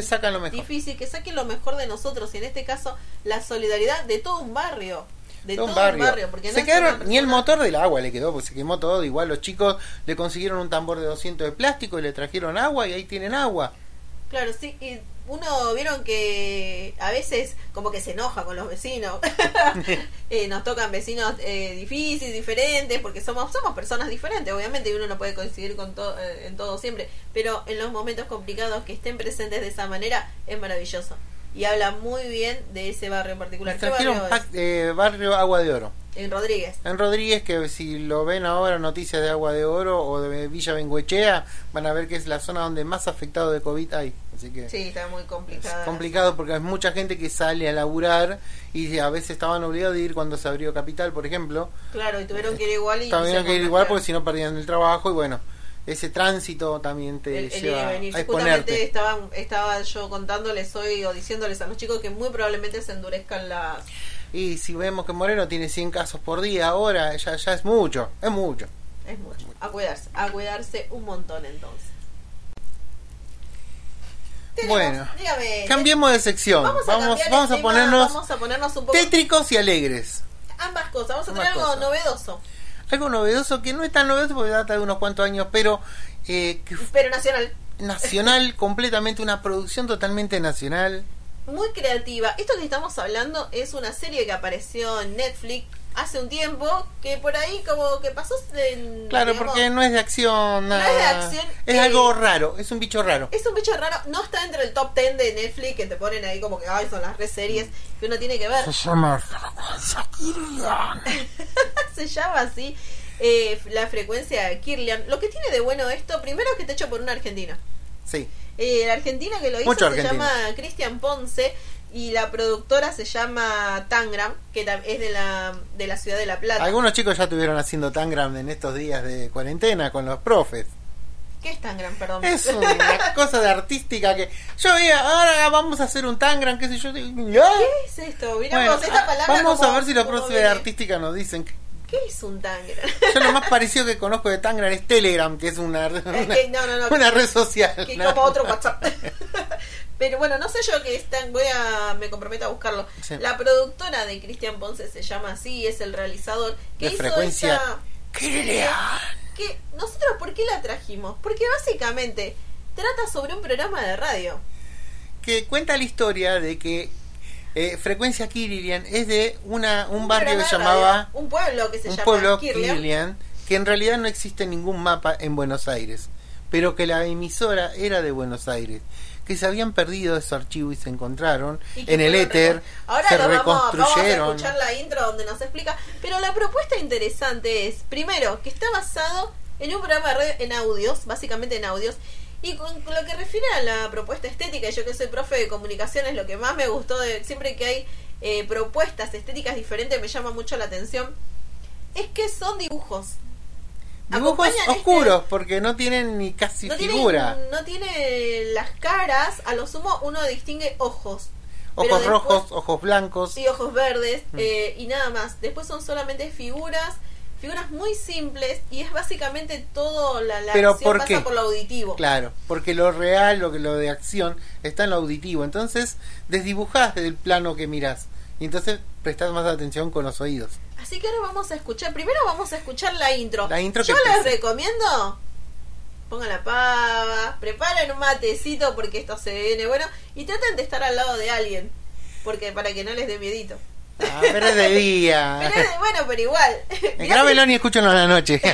difíciles, que saquen lo mejor de nosotros, y en este caso la solidaridad de todo un barrio. De todo todo, un barrio. un barrio. Porque se quedaron, ni el motor del agua le quedó, porque se quemó todo. Igual los chicos le consiguieron un tambor de 200 de plástico y le trajeron agua y ahí tienen agua. Claro, sí, y uno vieron que a veces como que se enoja con los vecinos. Eh, nos tocan vecinos eh, difíciles, diferentes, porque somos somos personas diferentes, obviamente, y uno no puede coincidir con todo eh, en todo siempre, pero en los momentos complicados que estén presentes de esa manera es maravilloso. Y habla muy bien de ese barrio en particular. ¿Qué barrio es? pack- eh, barrio Agua de Oro. En Rodríguez. En Rodríguez, que si lo ven ahora noticias de Agua de Oro o de Villa Benguechea, van a ver que es la zona donde más afectado de COVID hay. Así que Sí, está muy es complicada. complicado porque hay mucha gente que sale a laburar y a veces estaban obligados de ir cuando se abrió Capital, por ejemplo. Claro, y tuvieron que ir igual y hay que ir igual porque si no perdían el trabajo y bueno, ese tránsito también te el, el lleva venir. a Justamente exponerte. estaba, estaba yo contándoles hoy o diciéndoles a los chicos que muy probablemente se endurezcan las... Y si vemos que Moreno tiene 100 casos por día ahora, ya, ya es mucho, es mucho. Es mucho. A cuidarse. A cuidarse un montón entonces. Bueno, dígame, Cambiemos de sección. Vamos a, vamos, cambiar el a tema, ponernos Vamos a ponernos un poco... tétricos y alegres. Ambas cosas. Vamos a Ambas tener algo cosas. novedoso. Algo novedoso que no es tan novedoso porque data de unos cuantos años, pero eh, que Pero nacional. nacional, completamente una producción totalmente nacional. Muy creativa. Esto que estamos hablando es una serie que apareció en Netflix hace un tiempo que por ahí como que pasó en... Claro, digamos, porque no es de acción, No es nada. de acción, Es eh, algo raro, es un bicho raro. Es un bicho raro, no está entre el top 10 de Netflix que te ponen ahí como que ay, son las res series que uno tiene que ver. llama Se llama así eh, la frecuencia Kirlian. Lo que tiene de bueno esto, primero es que está hecho por un argentino. Sí. Eh, el argentino que lo hizo Mucho se argentino. llama Cristian Ponce y la productora se llama Tangram, que es de la, de la ciudad de La Plata. Algunos chicos ya estuvieron haciendo Tangram en estos días de cuarentena con los profes. ¿Qué es Tangram, perdón? Es una cosa de artística que yo veía, ahora vamos a hacer un Tangram, qué. ¿Qué es esto? Bueno, esta ah, palabra vamos como- a ver si los profes de artística nos dicen. ¿Qué es un Tangram? Yo lo más parecido que conozco de Tangram es Telegram, que es una, una, que- no, no, no. una red social. que como otro WhatsApp. Pero bueno, no sé yo que están, voy a, me comprometo a buscarlo. Sí. La productora de Cristian Ponce se llama así, es el realizador que De hizo frecuencia esa- que nosotros por qué la trajimos? Porque básicamente trata sobre un programa de radio. que cuenta la historia de que eh, Frecuencia Kirlian es de una, un, barrio que llamaba un pueblo que se un llama pueblo Kirlian. Kirlian, que en realidad no existe ningún mapa en Buenos Aires, pero que la emisora era de Buenos Aires, que se habían perdido ese archivo y se encontraron y en el éter, Ahora se lo vamos, vamos a escuchar la intro donde nos explica. Pero la propuesta interesante es, primero, que está basado en un programa de radio en audios, básicamente en audios. Y con lo que refiere a la propuesta estética, y yo que soy profe de comunicaciones, lo que más me gustó de siempre que hay eh, propuestas estéticas diferentes me llama mucho la atención, es que son dibujos. Dibujos Acompañan este- oscuros, porque no tienen ni casi no figura. no tiene las caras, a lo sumo uno distingue ojos. Ojos después- rojos, ojos blancos. Sí, ojos verdes Mm. eh, y nada más. Después son solamente figuras, figuras muy simples y es básicamente todo la, la Pero acción ¿por pasa por lo auditivo. Claro, porque lo real, lo, que- lo de acción, está en lo auditivo. Entonces, desdibujás del plano que mirás. Y entonces prestás más atención con los oídos. Así que ahora vamos a escuchar, primero vamos a escuchar la intro. La intro Yo les recomiendo pongan la pava, preparen un matecito porque esto se viene bueno y traten de estar al lado de alguien, porque para que no les dé miedito. Ah, pero es de día. Pero bueno, pero igual. Y escúchenlo en la noche.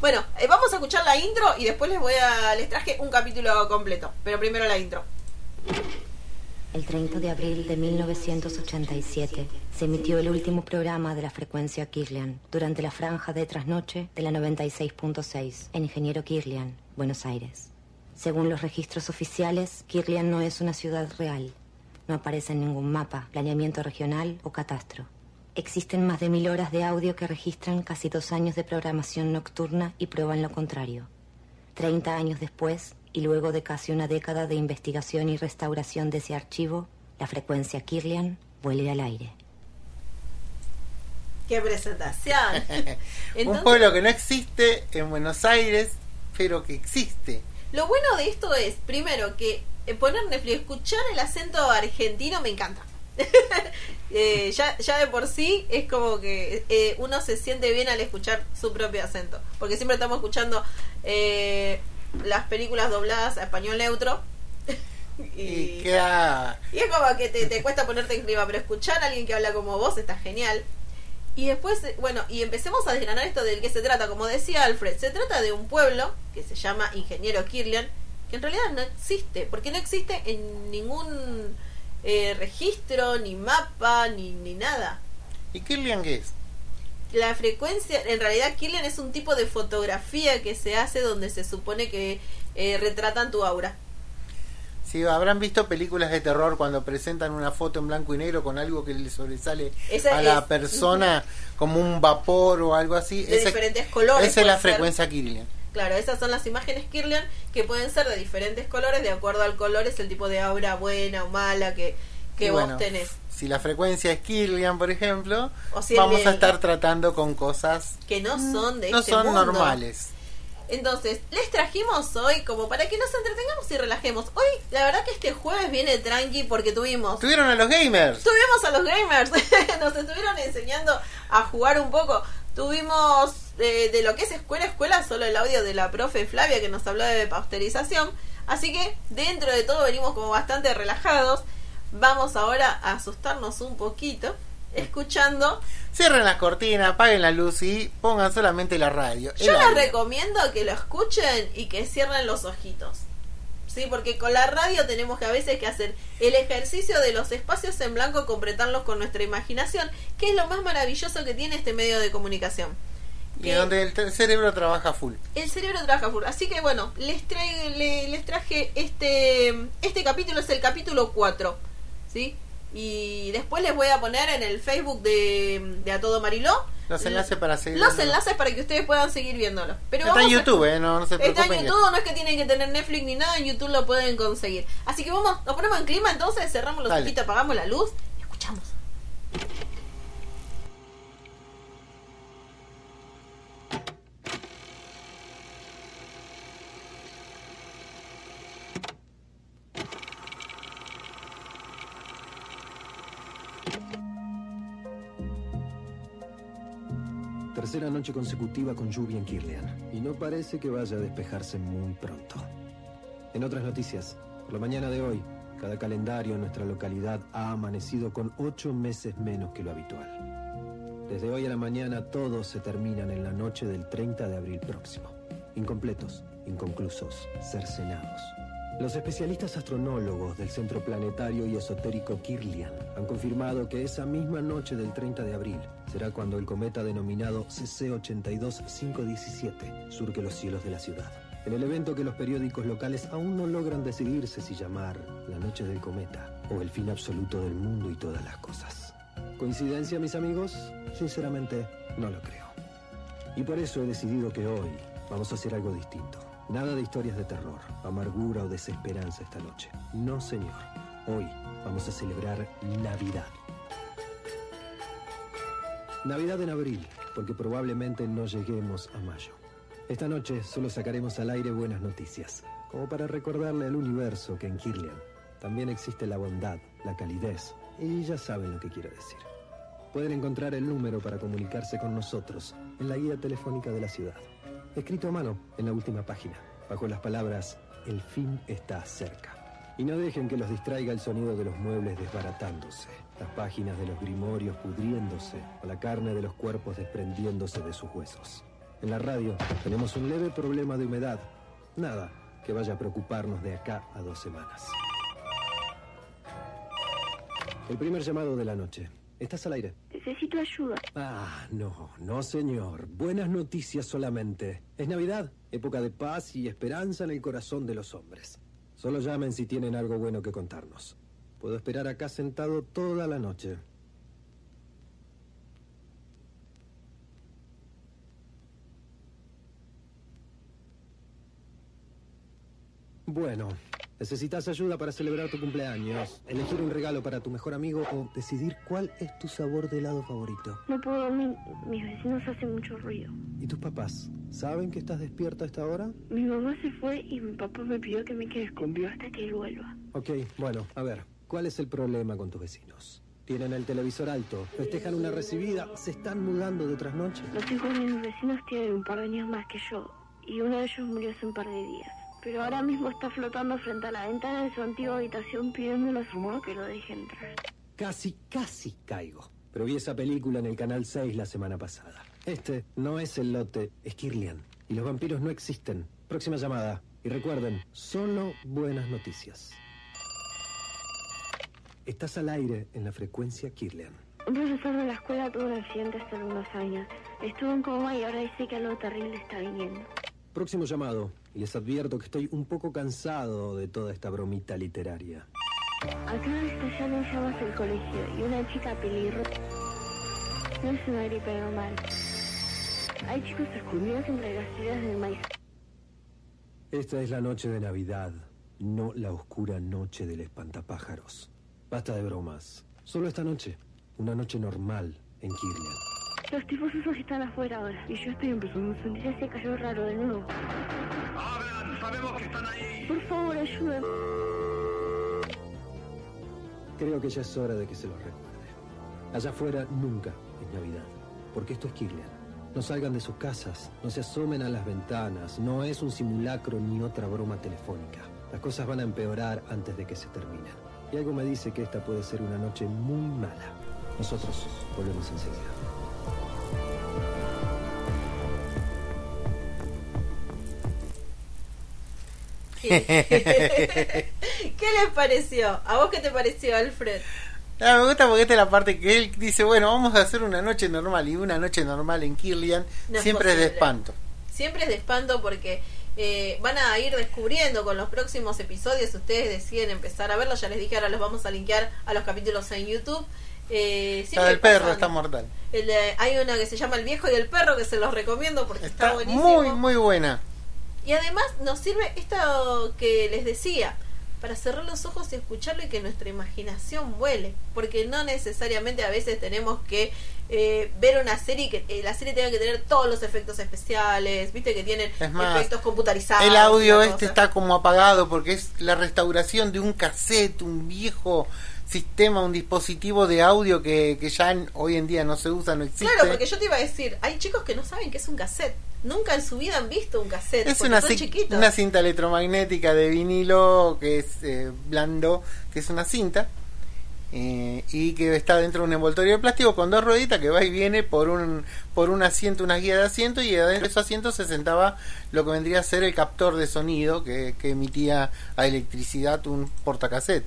Bueno, eh, vamos a escuchar la intro y después les voy a les traje un capítulo completo, pero primero la intro. El 30 de abril de 1987 se emitió el último programa de la frecuencia Kirlian durante la franja de trasnoche de la 96.6 en Ingeniero Kirlian, Buenos Aires. Según los registros oficiales, Kirlian no es una ciudad real. No aparece en ningún mapa, planeamiento regional o catastro. Existen más de mil horas de audio que registran casi dos años de programación nocturna y prueban lo contrario. Treinta años después, y luego de casi una década de investigación y restauración de ese archivo, la frecuencia Kirlian vuelve al aire. ¡Qué presentación! Un pueblo que no existe en Buenos Aires, pero que existe. lo bueno de esto es, primero, que poner Netflix, escuchar el acento argentino me encanta. Eh, ya, ya de por sí es como que eh, uno se siente bien al escuchar su propio acento. Porque siempre estamos escuchando eh, las películas dobladas a español neutro. Y queda. Y es como que te, te cuesta ponerte en clima, pero escuchar a alguien que habla como vos está genial. Y después, eh, bueno, y empecemos a desgranar esto del que se trata. Como decía Alfred, se trata de un pueblo que se llama Ingeniero Kirlian, que en realidad no existe, porque no existe en ningún eh, registro, ni mapa, ni, ni nada. ¿Y Kirlian qué es? La frecuencia, en realidad Kirlian es un tipo de fotografía que se hace donde se supone que eh, retratan tu aura. Si habrán visto películas de terror cuando presentan una foto en blanco y negro con algo que le sobresale Esa a la persona como un vapor o algo así. De diferentes colores, Esa es la ser. frecuencia Kirlian. Claro, esas son las imágenes Kirlian que pueden ser de diferentes colores, de acuerdo al color es el tipo de aura buena o mala que, que vos bueno, tenés. Si la frecuencia es Kirlian, por ejemplo, O si vamos a estar tratando con cosas Que no son de no este son mundo. normales. Entonces, les trajimos hoy como para que nos entretengamos y relajemos. Hoy, la verdad que este jueves viene tranqui porque tuvimos... Tuvieron a los gamers. Tuvimos a los gamers, nos estuvieron enseñando a jugar un poco. Tuvimos de lo que es escuela, escuela, solo el audio de la profe Flavia que nos habló de pasteurización. Así que dentro de todo venimos como bastante relajados. Vamos ahora a asustarnos un poquito escuchando. Cierren las cortinas, apaguen la luz y pongan solamente la radio. Yo les recomiendo que lo escuchen y que cierren los ojitos. Sí, porque con la radio tenemos que a veces que hacer el ejercicio de los espacios en blanco, completarlos con nuestra imaginación, que es lo más maravilloso que tiene este medio de comunicación. Y donde el cerebro trabaja full. el cerebro trabaja full. Así que bueno, les, trae- le- les traje este, este capítulo, es el capítulo 4. ¿Sí? Y después les voy a poner en el Facebook de, de A Todo Mariló Los enlaces para seguir. los viendo. enlaces para que ustedes puedan seguir viéndolo. Pero Está en a- YouTube, eh, no, no se Está en preocupen. YouTube, no es que tienen que tener Netflix ni nada, en YouTube lo pueden conseguir. Así que vamos, nos ponemos en clima, entonces cerramos los ojitos, apagamos la luz noche consecutiva con lluvia en Kirlian. Y no parece que vaya a despejarse muy pronto. En otras noticias, por la mañana de hoy, cada calendario en nuestra localidad ha amanecido con ocho meses menos que lo habitual. Desde hoy a la mañana todos se terminan en la noche del 30 de abril próximo. Incompletos, inconclusos, cercenados. Los especialistas astronólogos del Centro Planetario y Esotérico Kirlian han confirmado que esa misma noche del 30 de abril será cuando el cometa denominado CC82517 surque los cielos de la ciudad. En el evento que los periódicos locales aún no logran decidirse si llamar la noche del cometa o el fin absoluto del mundo y todas las cosas. ¿Coincidencia, mis amigos? Sinceramente, no lo creo. Y por eso he decidido que hoy vamos a hacer algo distinto. Nada de historias de terror, amargura o desesperanza esta noche. No, señor. Hoy vamos a celebrar Navidad. Navidad en abril, porque probablemente no lleguemos a mayo. Esta noche solo sacaremos al aire buenas noticias, como para recordarle al universo que en Kirlian también existe la bondad, la calidez, y ya saben lo que quiero decir. Pueden encontrar el número para comunicarse con nosotros en la guía telefónica de la ciudad, escrito a mano en la última página, bajo las palabras El fin está cerca. Y no dejen que los distraiga el sonido de los muebles desbaratándose, las páginas de los grimorios pudriéndose o la carne de los cuerpos desprendiéndose de sus huesos. En la radio tenemos un leve problema de humedad. Nada que vaya a preocuparnos de acá a dos semanas. El primer llamado de la noche. ¿Estás al aire? Necesito ayuda. Ah, no, no señor. Buenas noticias solamente. Es Navidad, época de paz y esperanza en el corazón de los hombres. Solo llamen si tienen algo bueno que contarnos. Puedo esperar acá sentado toda la noche. Bueno, ¿necesitas ayuda para celebrar tu cumpleaños? ¿Elegir un regalo para tu mejor amigo o decidir cuál es tu sabor de helado favorito? No puedo dormir. Mis vecinos hacen mucho ruido. ¿Y tus papás? ¿Saben que estás despierta a esta hora? Mi mamá se fue y mi papá me pidió que me quede escondido hasta que él vuelva. Ok, bueno, a ver, ¿cuál es el problema con tus vecinos? Tienen el televisor alto, festejan una recibida, se están mudando de trasnoche. Los hijos de mis vecinos tienen un par de años más que yo y uno de ellos murió hace un par de días. Pero ahora mismo está flotando frente a la ventana de su antigua habitación pidiéndole a su mamá que lo deje entrar. Casi, casi caigo. Pero vi esa película en el Canal 6 la semana pasada. Este no es el lote, es Kirlian. Y los vampiros no existen. Próxima llamada. Y recuerden, solo buenas noticias. Estás al aire en la frecuencia Kirlian. Un profesor de la escuela tuvo un accidente hace algunos años. Estuvo en coma y ahora dice que algo terrible está viniendo. Próximo llamado. Y les advierto que estoy un poco cansado de toda esta bromita literaria. Acá estallando en llamas el colegio y una chica pelirroja. No es una gripe normal. Hay chicos escondidos entre las tiras del maíz. Esta es la noche de Navidad, no la oscura noche del espantapájaros. Basta de bromas. Solo esta noche, una noche normal en Kirlian. Los tipos esos están afuera ahora y yo estoy empezando a sentir ese calor raro de nuevo. ¡Abran! ¡Sabemos que están ahí! Por favor, ayúdenme. Creo que ya es hora de que se los recuerde. Allá afuera nunca es Navidad, porque esto es Kirlian. No salgan de sus casas, no se asomen a las ventanas, no es un simulacro ni otra broma telefónica. Las cosas van a empeorar antes de que se terminen. Y algo me dice que esta puede ser una noche muy mala. Nosotros volvemos enseguida. ¿Qué les pareció? ¿A vos qué te pareció, Alfred? Ah, me gusta porque esta es la parte que él dice, bueno, vamos a hacer una noche normal. Y una noche normal en Kirlian No siempre es de espanto. Siempre es de espanto porque eh, van a ir descubriendo con los próximos episodios. Si ustedes deciden empezar a verlos, ya les dije, ahora los vamos a linkear a los capítulos en YouTube. Eh, La del perro pasan- está mortal. el de- hay una que se llama El viejo y el perro que se los recomiendo porque está, Está buenísimo. muy, muy buena. Y además nos sirve esto que les decía, para cerrar los ojos y escucharlo y que nuestra imaginación vuele. Porque no necesariamente a veces tenemos que eh, ver una serie que eh, la serie tenga que tener todos los efectos especiales, viste que tienen más, efectos computarizados. El audio este cosa. está como apagado porque es la restauración de un cassette, un viejo sistema, un dispositivo de audio que, que ya en- hoy en día no se usa, no existe. Claro, porque yo te iba a decir, hay chicos que no saben qué es un cassette. Nunca en su vida han visto un cassette. Es una, son ci- chiquitos. una cinta electromagnética de vinilo que es eh, blando, que es una cinta eh, y que está dentro de un envoltorio de plástico con dos rueditas que va y viene por un por un asiento, una guía de asiento y adentro de ese asiento se sentaba lo que vendría a ser el captor de sonido que, que emitía a electricidad un portacassette.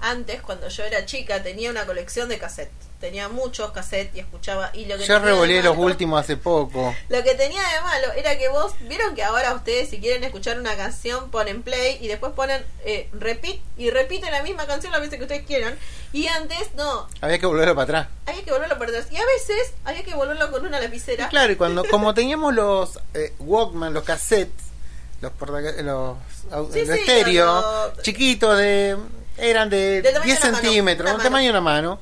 Antes, cuando yo era chica, tenía una colección de cassettes. Tenía muchos cassettes y escuchaba. Y lo que Yo revolé los últimos hace poco. Lo que tenía de malo era que vos, vieron que ahora ustedes si quieren escuchar una canción ponen play y después ponen eh, repeat y repiten la misma canción las veces que ustedes quieran. Y antes no, Había que volverlo para atrás. había que volverlo para atrás. Y a veces había que volverlo con una lapicera. Claro, y cuando como teníamos los eh, Walkman, los cassettes, los, portaca- los, Sí, los chiquitos, de eran de 10 de una mano, centímetros, una un tamaño de una mano,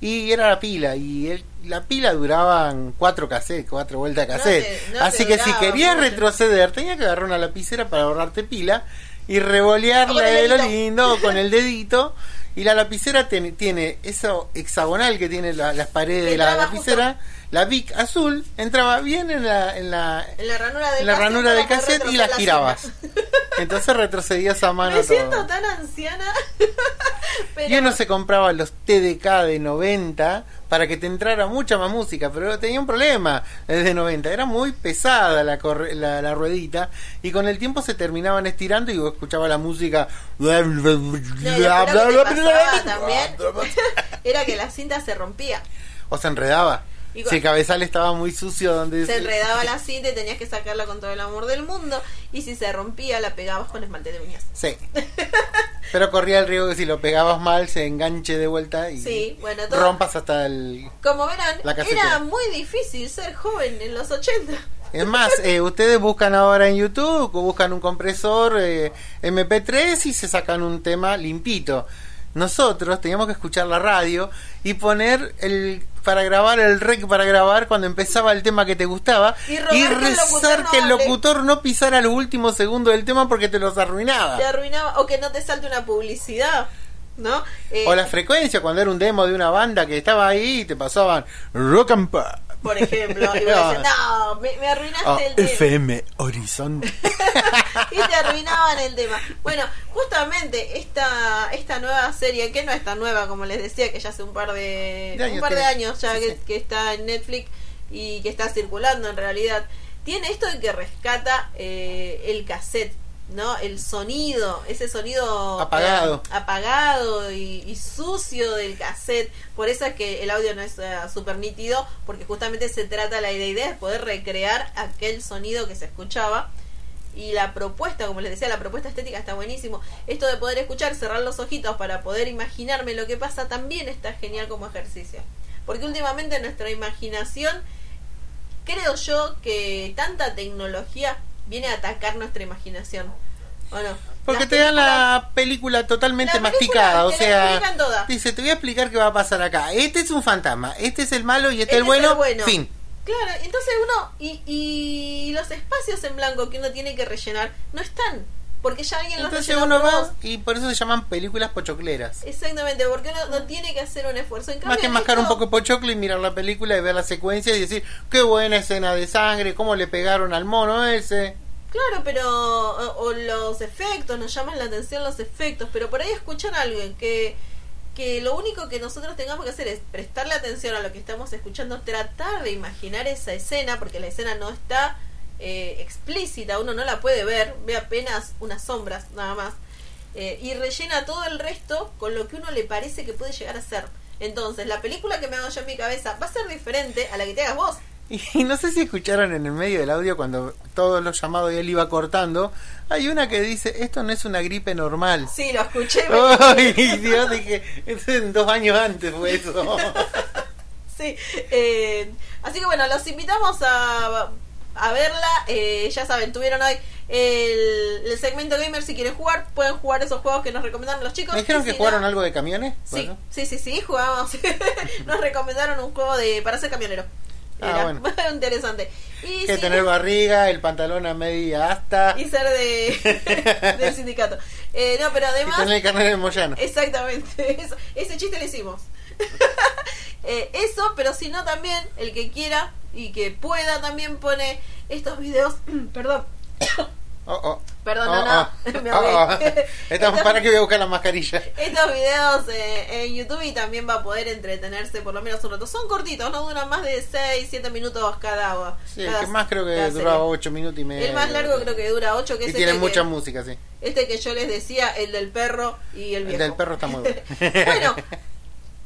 y era la pila, y el- la pila duraban cuatro cassettes, cuatro vueltas de No cassette. te- no te Así que si querías retroceder, tenías que agarrar una lapicera para ahorrarte pila y revolearla de lo lindo con el dedito. Y la lapicera tiene, tiene eso hexagonal que tiene la- las paredes de la lapicera, la Vic azul, entraba bien en la, en la, En la ranura del en la cassette ranura del para poder cassette y la girabas. Entonces retrocedías a mano Me todo. siento tan anciana. Pero Y uno se compraba los TDK de 90 para que te entrara mucha más música, pero tenía un problema desde 90, era muy pesada la, corre- la, la ruedita y con el tiempo se terminaban estirando y vos escuchabas la música No, era que la cinta se rompía. o se enredaba. Si el cabezal estaba muy sucio donde Se enredaba la cinta y tenías que sacarla con todo el amor del mundo. Y si se rompía, la pegabas con esmalte de uñas. Sí. Pero corría el riesgo que si lo pegabas mal se enganche de vuelta y Sí, bueno, todo- rompas hasta el... Como verán, La era muy difícil ser joven en los 80. Es más, eh, ustedes buscan ahora en YouTube, buscan un compresor eh, MP3 y se sacan un tema limpito. Nosotros teníamos que escuchar la radio y poner el para grabar el rec para grabar cuando empezaba el tema que te gustaba Y rogar que el rezar locutor no que el hable. locutor no pisara los últimos segundos del tema porque te los arruinaba. Te arruinaba. O que no te salte una publicidad. ¿No? Eh, O la frecuencia cuando era un demo de una banda que estaba ahí y te pasaban rock and pop. Por ejemplo. Y vos no, me, me arruinaste Ah, el tema. FM Horizonte. y te arruinaban el tema. Bueno, justamente esta esta nueva serie, que no es tan nueva como les decía, que ya hace un par de, un par de años ya Sí, que, sí. que está en Netflix y que está circulando en realidad, tiene esto de que rescata eh, el cassette. ¿No? El sonido, ese sonido Apagado. eh, apagado y, y sucio del cassette. Por eso es que el audio no es eh, súper nítido, porque justamente se trata la idea de poder recrear aquel sonido que se escuchaba. Y la propuesta, como les decía, la propuesta estética está buenísimo. Esto de poder escuchar, cerrar los ojitos para poder imaginarme lo que pasa, también está genial como ejercicio. Porque últimamente nuestra imaginación, creo yo que tanta tecnología viene a atacar nuestra imaginación. ¿O no? Porque Las te dan la película totalmente La película masticada, o sea, dice, te voy a explicar qué va a pasar acá. Este es un fantasma, este es el malo y este, Este el, bueno, es el bueno. fin. Claro, entonces uno. Y, y los espacios en blanco que uno tiene que rellenar no están. Porque ya alguien los Entonces uno va y por eso se llaman películas pochocleras. Exactamente, porque uno no tiene que hacer un esfuerzo. En Más cambio, que en mascar un esto- poco de pochoclo y mirar la película y ver la secuencia y decir, qué buena escena de sangre, cómo le pegaron al mono ese. Claro, pero. O, o los efectos, nos llaman la atención los efectos. Pero por ahí escuchan a alguien que. Que lo único que nosotros tengamos que hacer es prestarle atención a lo que estamos escuchando, tratar de imaginar esa escena, porque la escena no está eh, explícita, uno no la puede ver, ve apenas unas sombras nada más, eh, y rellena todo el resto con lo que uno le parece que puede llegar a ser. Entonces, la película que me hago yo en mi cabeza va a ser diferente a la que te hagas vos. Y no sé si escucharon en el medio del audio cuando todos los llamados y él iba cortando. Hay una que dice: Esto no es una gripe normal. Sí, lo escuché. Ay, Dios, dije: "Eso en dos años antes fue eso. Sí. eh, así que bueno, los invitamos a, a verla. Eh, ya saben, tuvieron hoy el, el segmento gamer. Si quieren jugar, pueden jugar esos juegos que nos recomendaron los chicos. ¿Me dijeron Y que si jugaron no- algo de camiones? Sí, Bueno. sí, sí, sí, jugamos. nos recomendaron un juego de para ser camionero. Ah, Era bueno. interesante. Y Que si tener no- barriga, el pantalón a media asta. y ser de del sindicato. Eh, no, pero Y además tener el carnet de Moyano. Exactamente, eso- ese chiste lo hicimos. Eh, eso, pero si no también, el que quiera y que pueda también pone estos videos, perdón, Oh, oh. Perdón, Oh, no, no, oh. me Oh, oh. Para que voy a buscar la mascarilla. estos videos eh, en YouTube y también va a poder entretenerse por lo menos un rato. Son cortitos, no duran más de 6, 7 minutos cada. Sí, el que más creo que duraba serie. 8 minutos y medio. El más largo creo que dura 8, que Y es tiene este mucha que, música, sí. este que yo les decía, el del perro y el El del perro está muy bueno. bueno,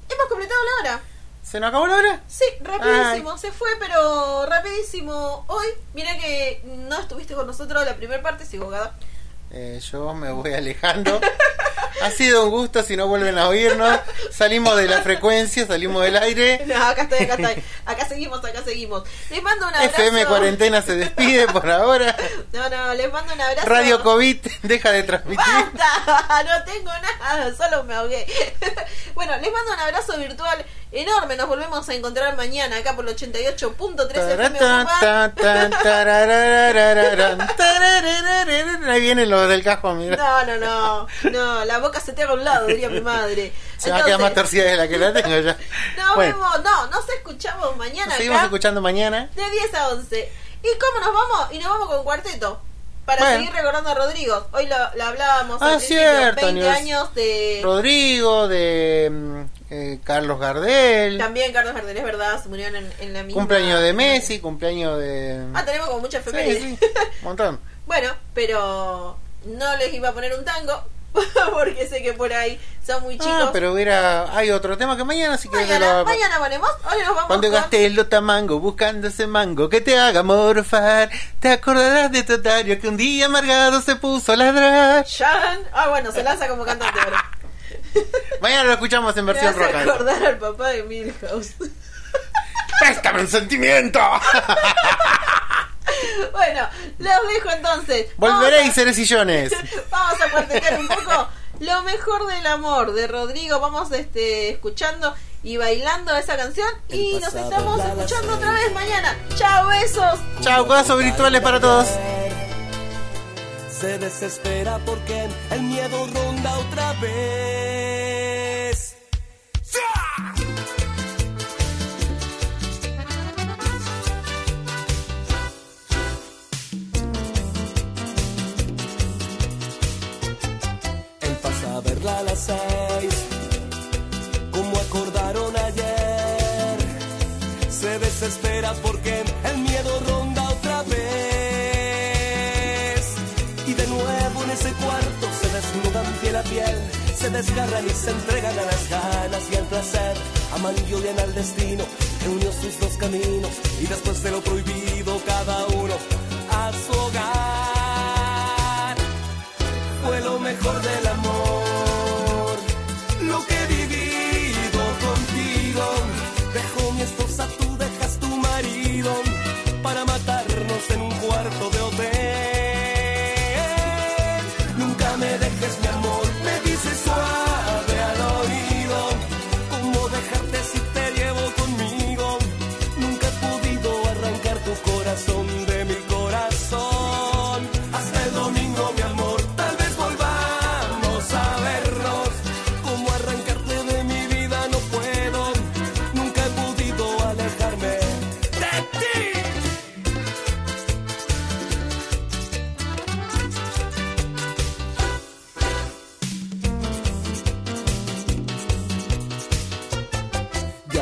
hemos completado la hora. ¿Se nos acabó la hora? Sí, rapidísimo, se fue, pero rapidísimo. Hoy, mira que no estuviste con nosotros la primera parte, sigo Gada. Eh, yo me voy alejando. ha sido un gusto si no vuelven a oírnos. Salimos de la frecuencia, salimos del aire. No, acá estoy, acá estoy. Acá seguimos, acá seguimos. Les mando un abrazo. FM Cuarentena se despide por ahora. No, no, les mando un abrazo. Radio COVID deja de transmitir. ¡Basta! No tengo nada, solo me ahogué. bueno, les mando un abrazo virtual enorme. Nos volvemos a encontrar mañana acá por el 88.3 FM Tarata, Ocupa. ta, ta, tararararararan, tarararararan. Ahí vienen los del cajón, mira. No, no, no. No, la boca se te haga a un lado, diría mi madre. Se va a quedar más torcida de la que la tengo ya. Nos Bueno, vemos, no, nos escuchamos mañana nos seguimos acá escuchando mañana. de 10 a 11. ¿Y cómo nos vamos? Y nos vamos con cuarteto. Para Bueno. seguir recordando a Rodrigo. Hoy lo, lo hablábamos Ah, cierto, 20 Nieves. años de... Rodrigo, de mm, eh, Carlos Gardel. También Carlos Gardel, es verdad, se murieron en, en la misma... Cumpleaños de Messi, cumpleaños de. Ah, tenemos como muchas Sí, efemérides. sí, un montón. Bueno, pero no les iba a poner un tango porque sé que por ahí son muy chicos. Ah, pero hubiera. Hay otro tema que mañana si quieres mañana, lo- mañana ponemos. Hoy nos vamos Cuando con... gasté el lotamango buscando ese mango que te haga morfar, te acordarás de tu otario que un día amargado se puso a ladrar. Shan. Ah, bueno, se lanza como cantante ahora. Mañana lo escuchamos en versión rock. acordar al papá de Milhouse. ¡Préstame un sentimiento! bueno, los dejo entonces. Volveréis, seres sillones. Vamos a cuartetear un poco lo mejor del amor de Rodrigo. Vamos este, escuchando y bailando esa canción. Y nos estamos escuchando otra vez mañana. Chao, besos. Chao, codazos virtuales para todos. Se desespera porque el miedo ronda otra vez. A las seis, como acordaron ayer. Se desespera porque el miedo ronda otra vez. Y de nuevo en ese cuarto se desnudan piel a piel, se desgarran y se entregan a las ganas y al placer. Aman y odian al destino que unió sus dos caminos y después de lo prohibido cada uno a su hogar. Fue lo mejor del amor,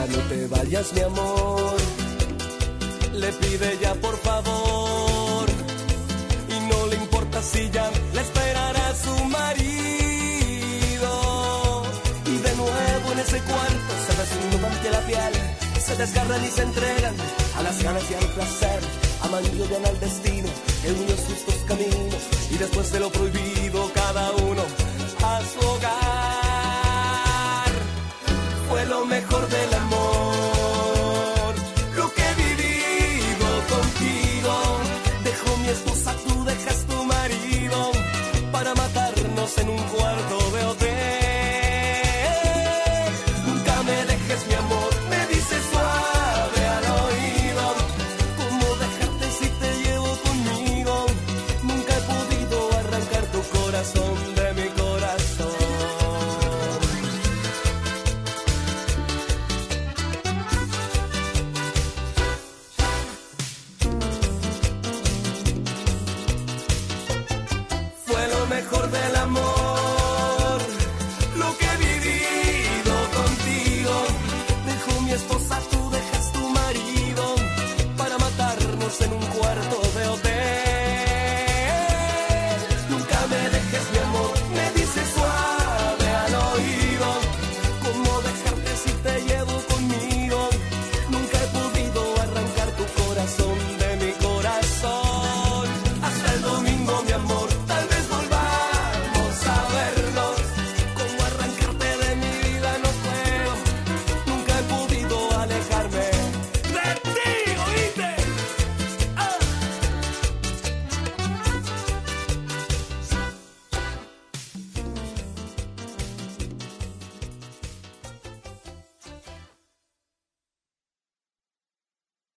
no te vayas, mi amor. Le pide ya por favor. Y no le importa si ya le esperará su marido. Y de nuevo en ese cuarto se desgarran y se entregan a las ganas y al placer. Aman y odian al destino unió sus dos caminos. Y después de lo prohibido, cada uno a su hogar. En un cuarto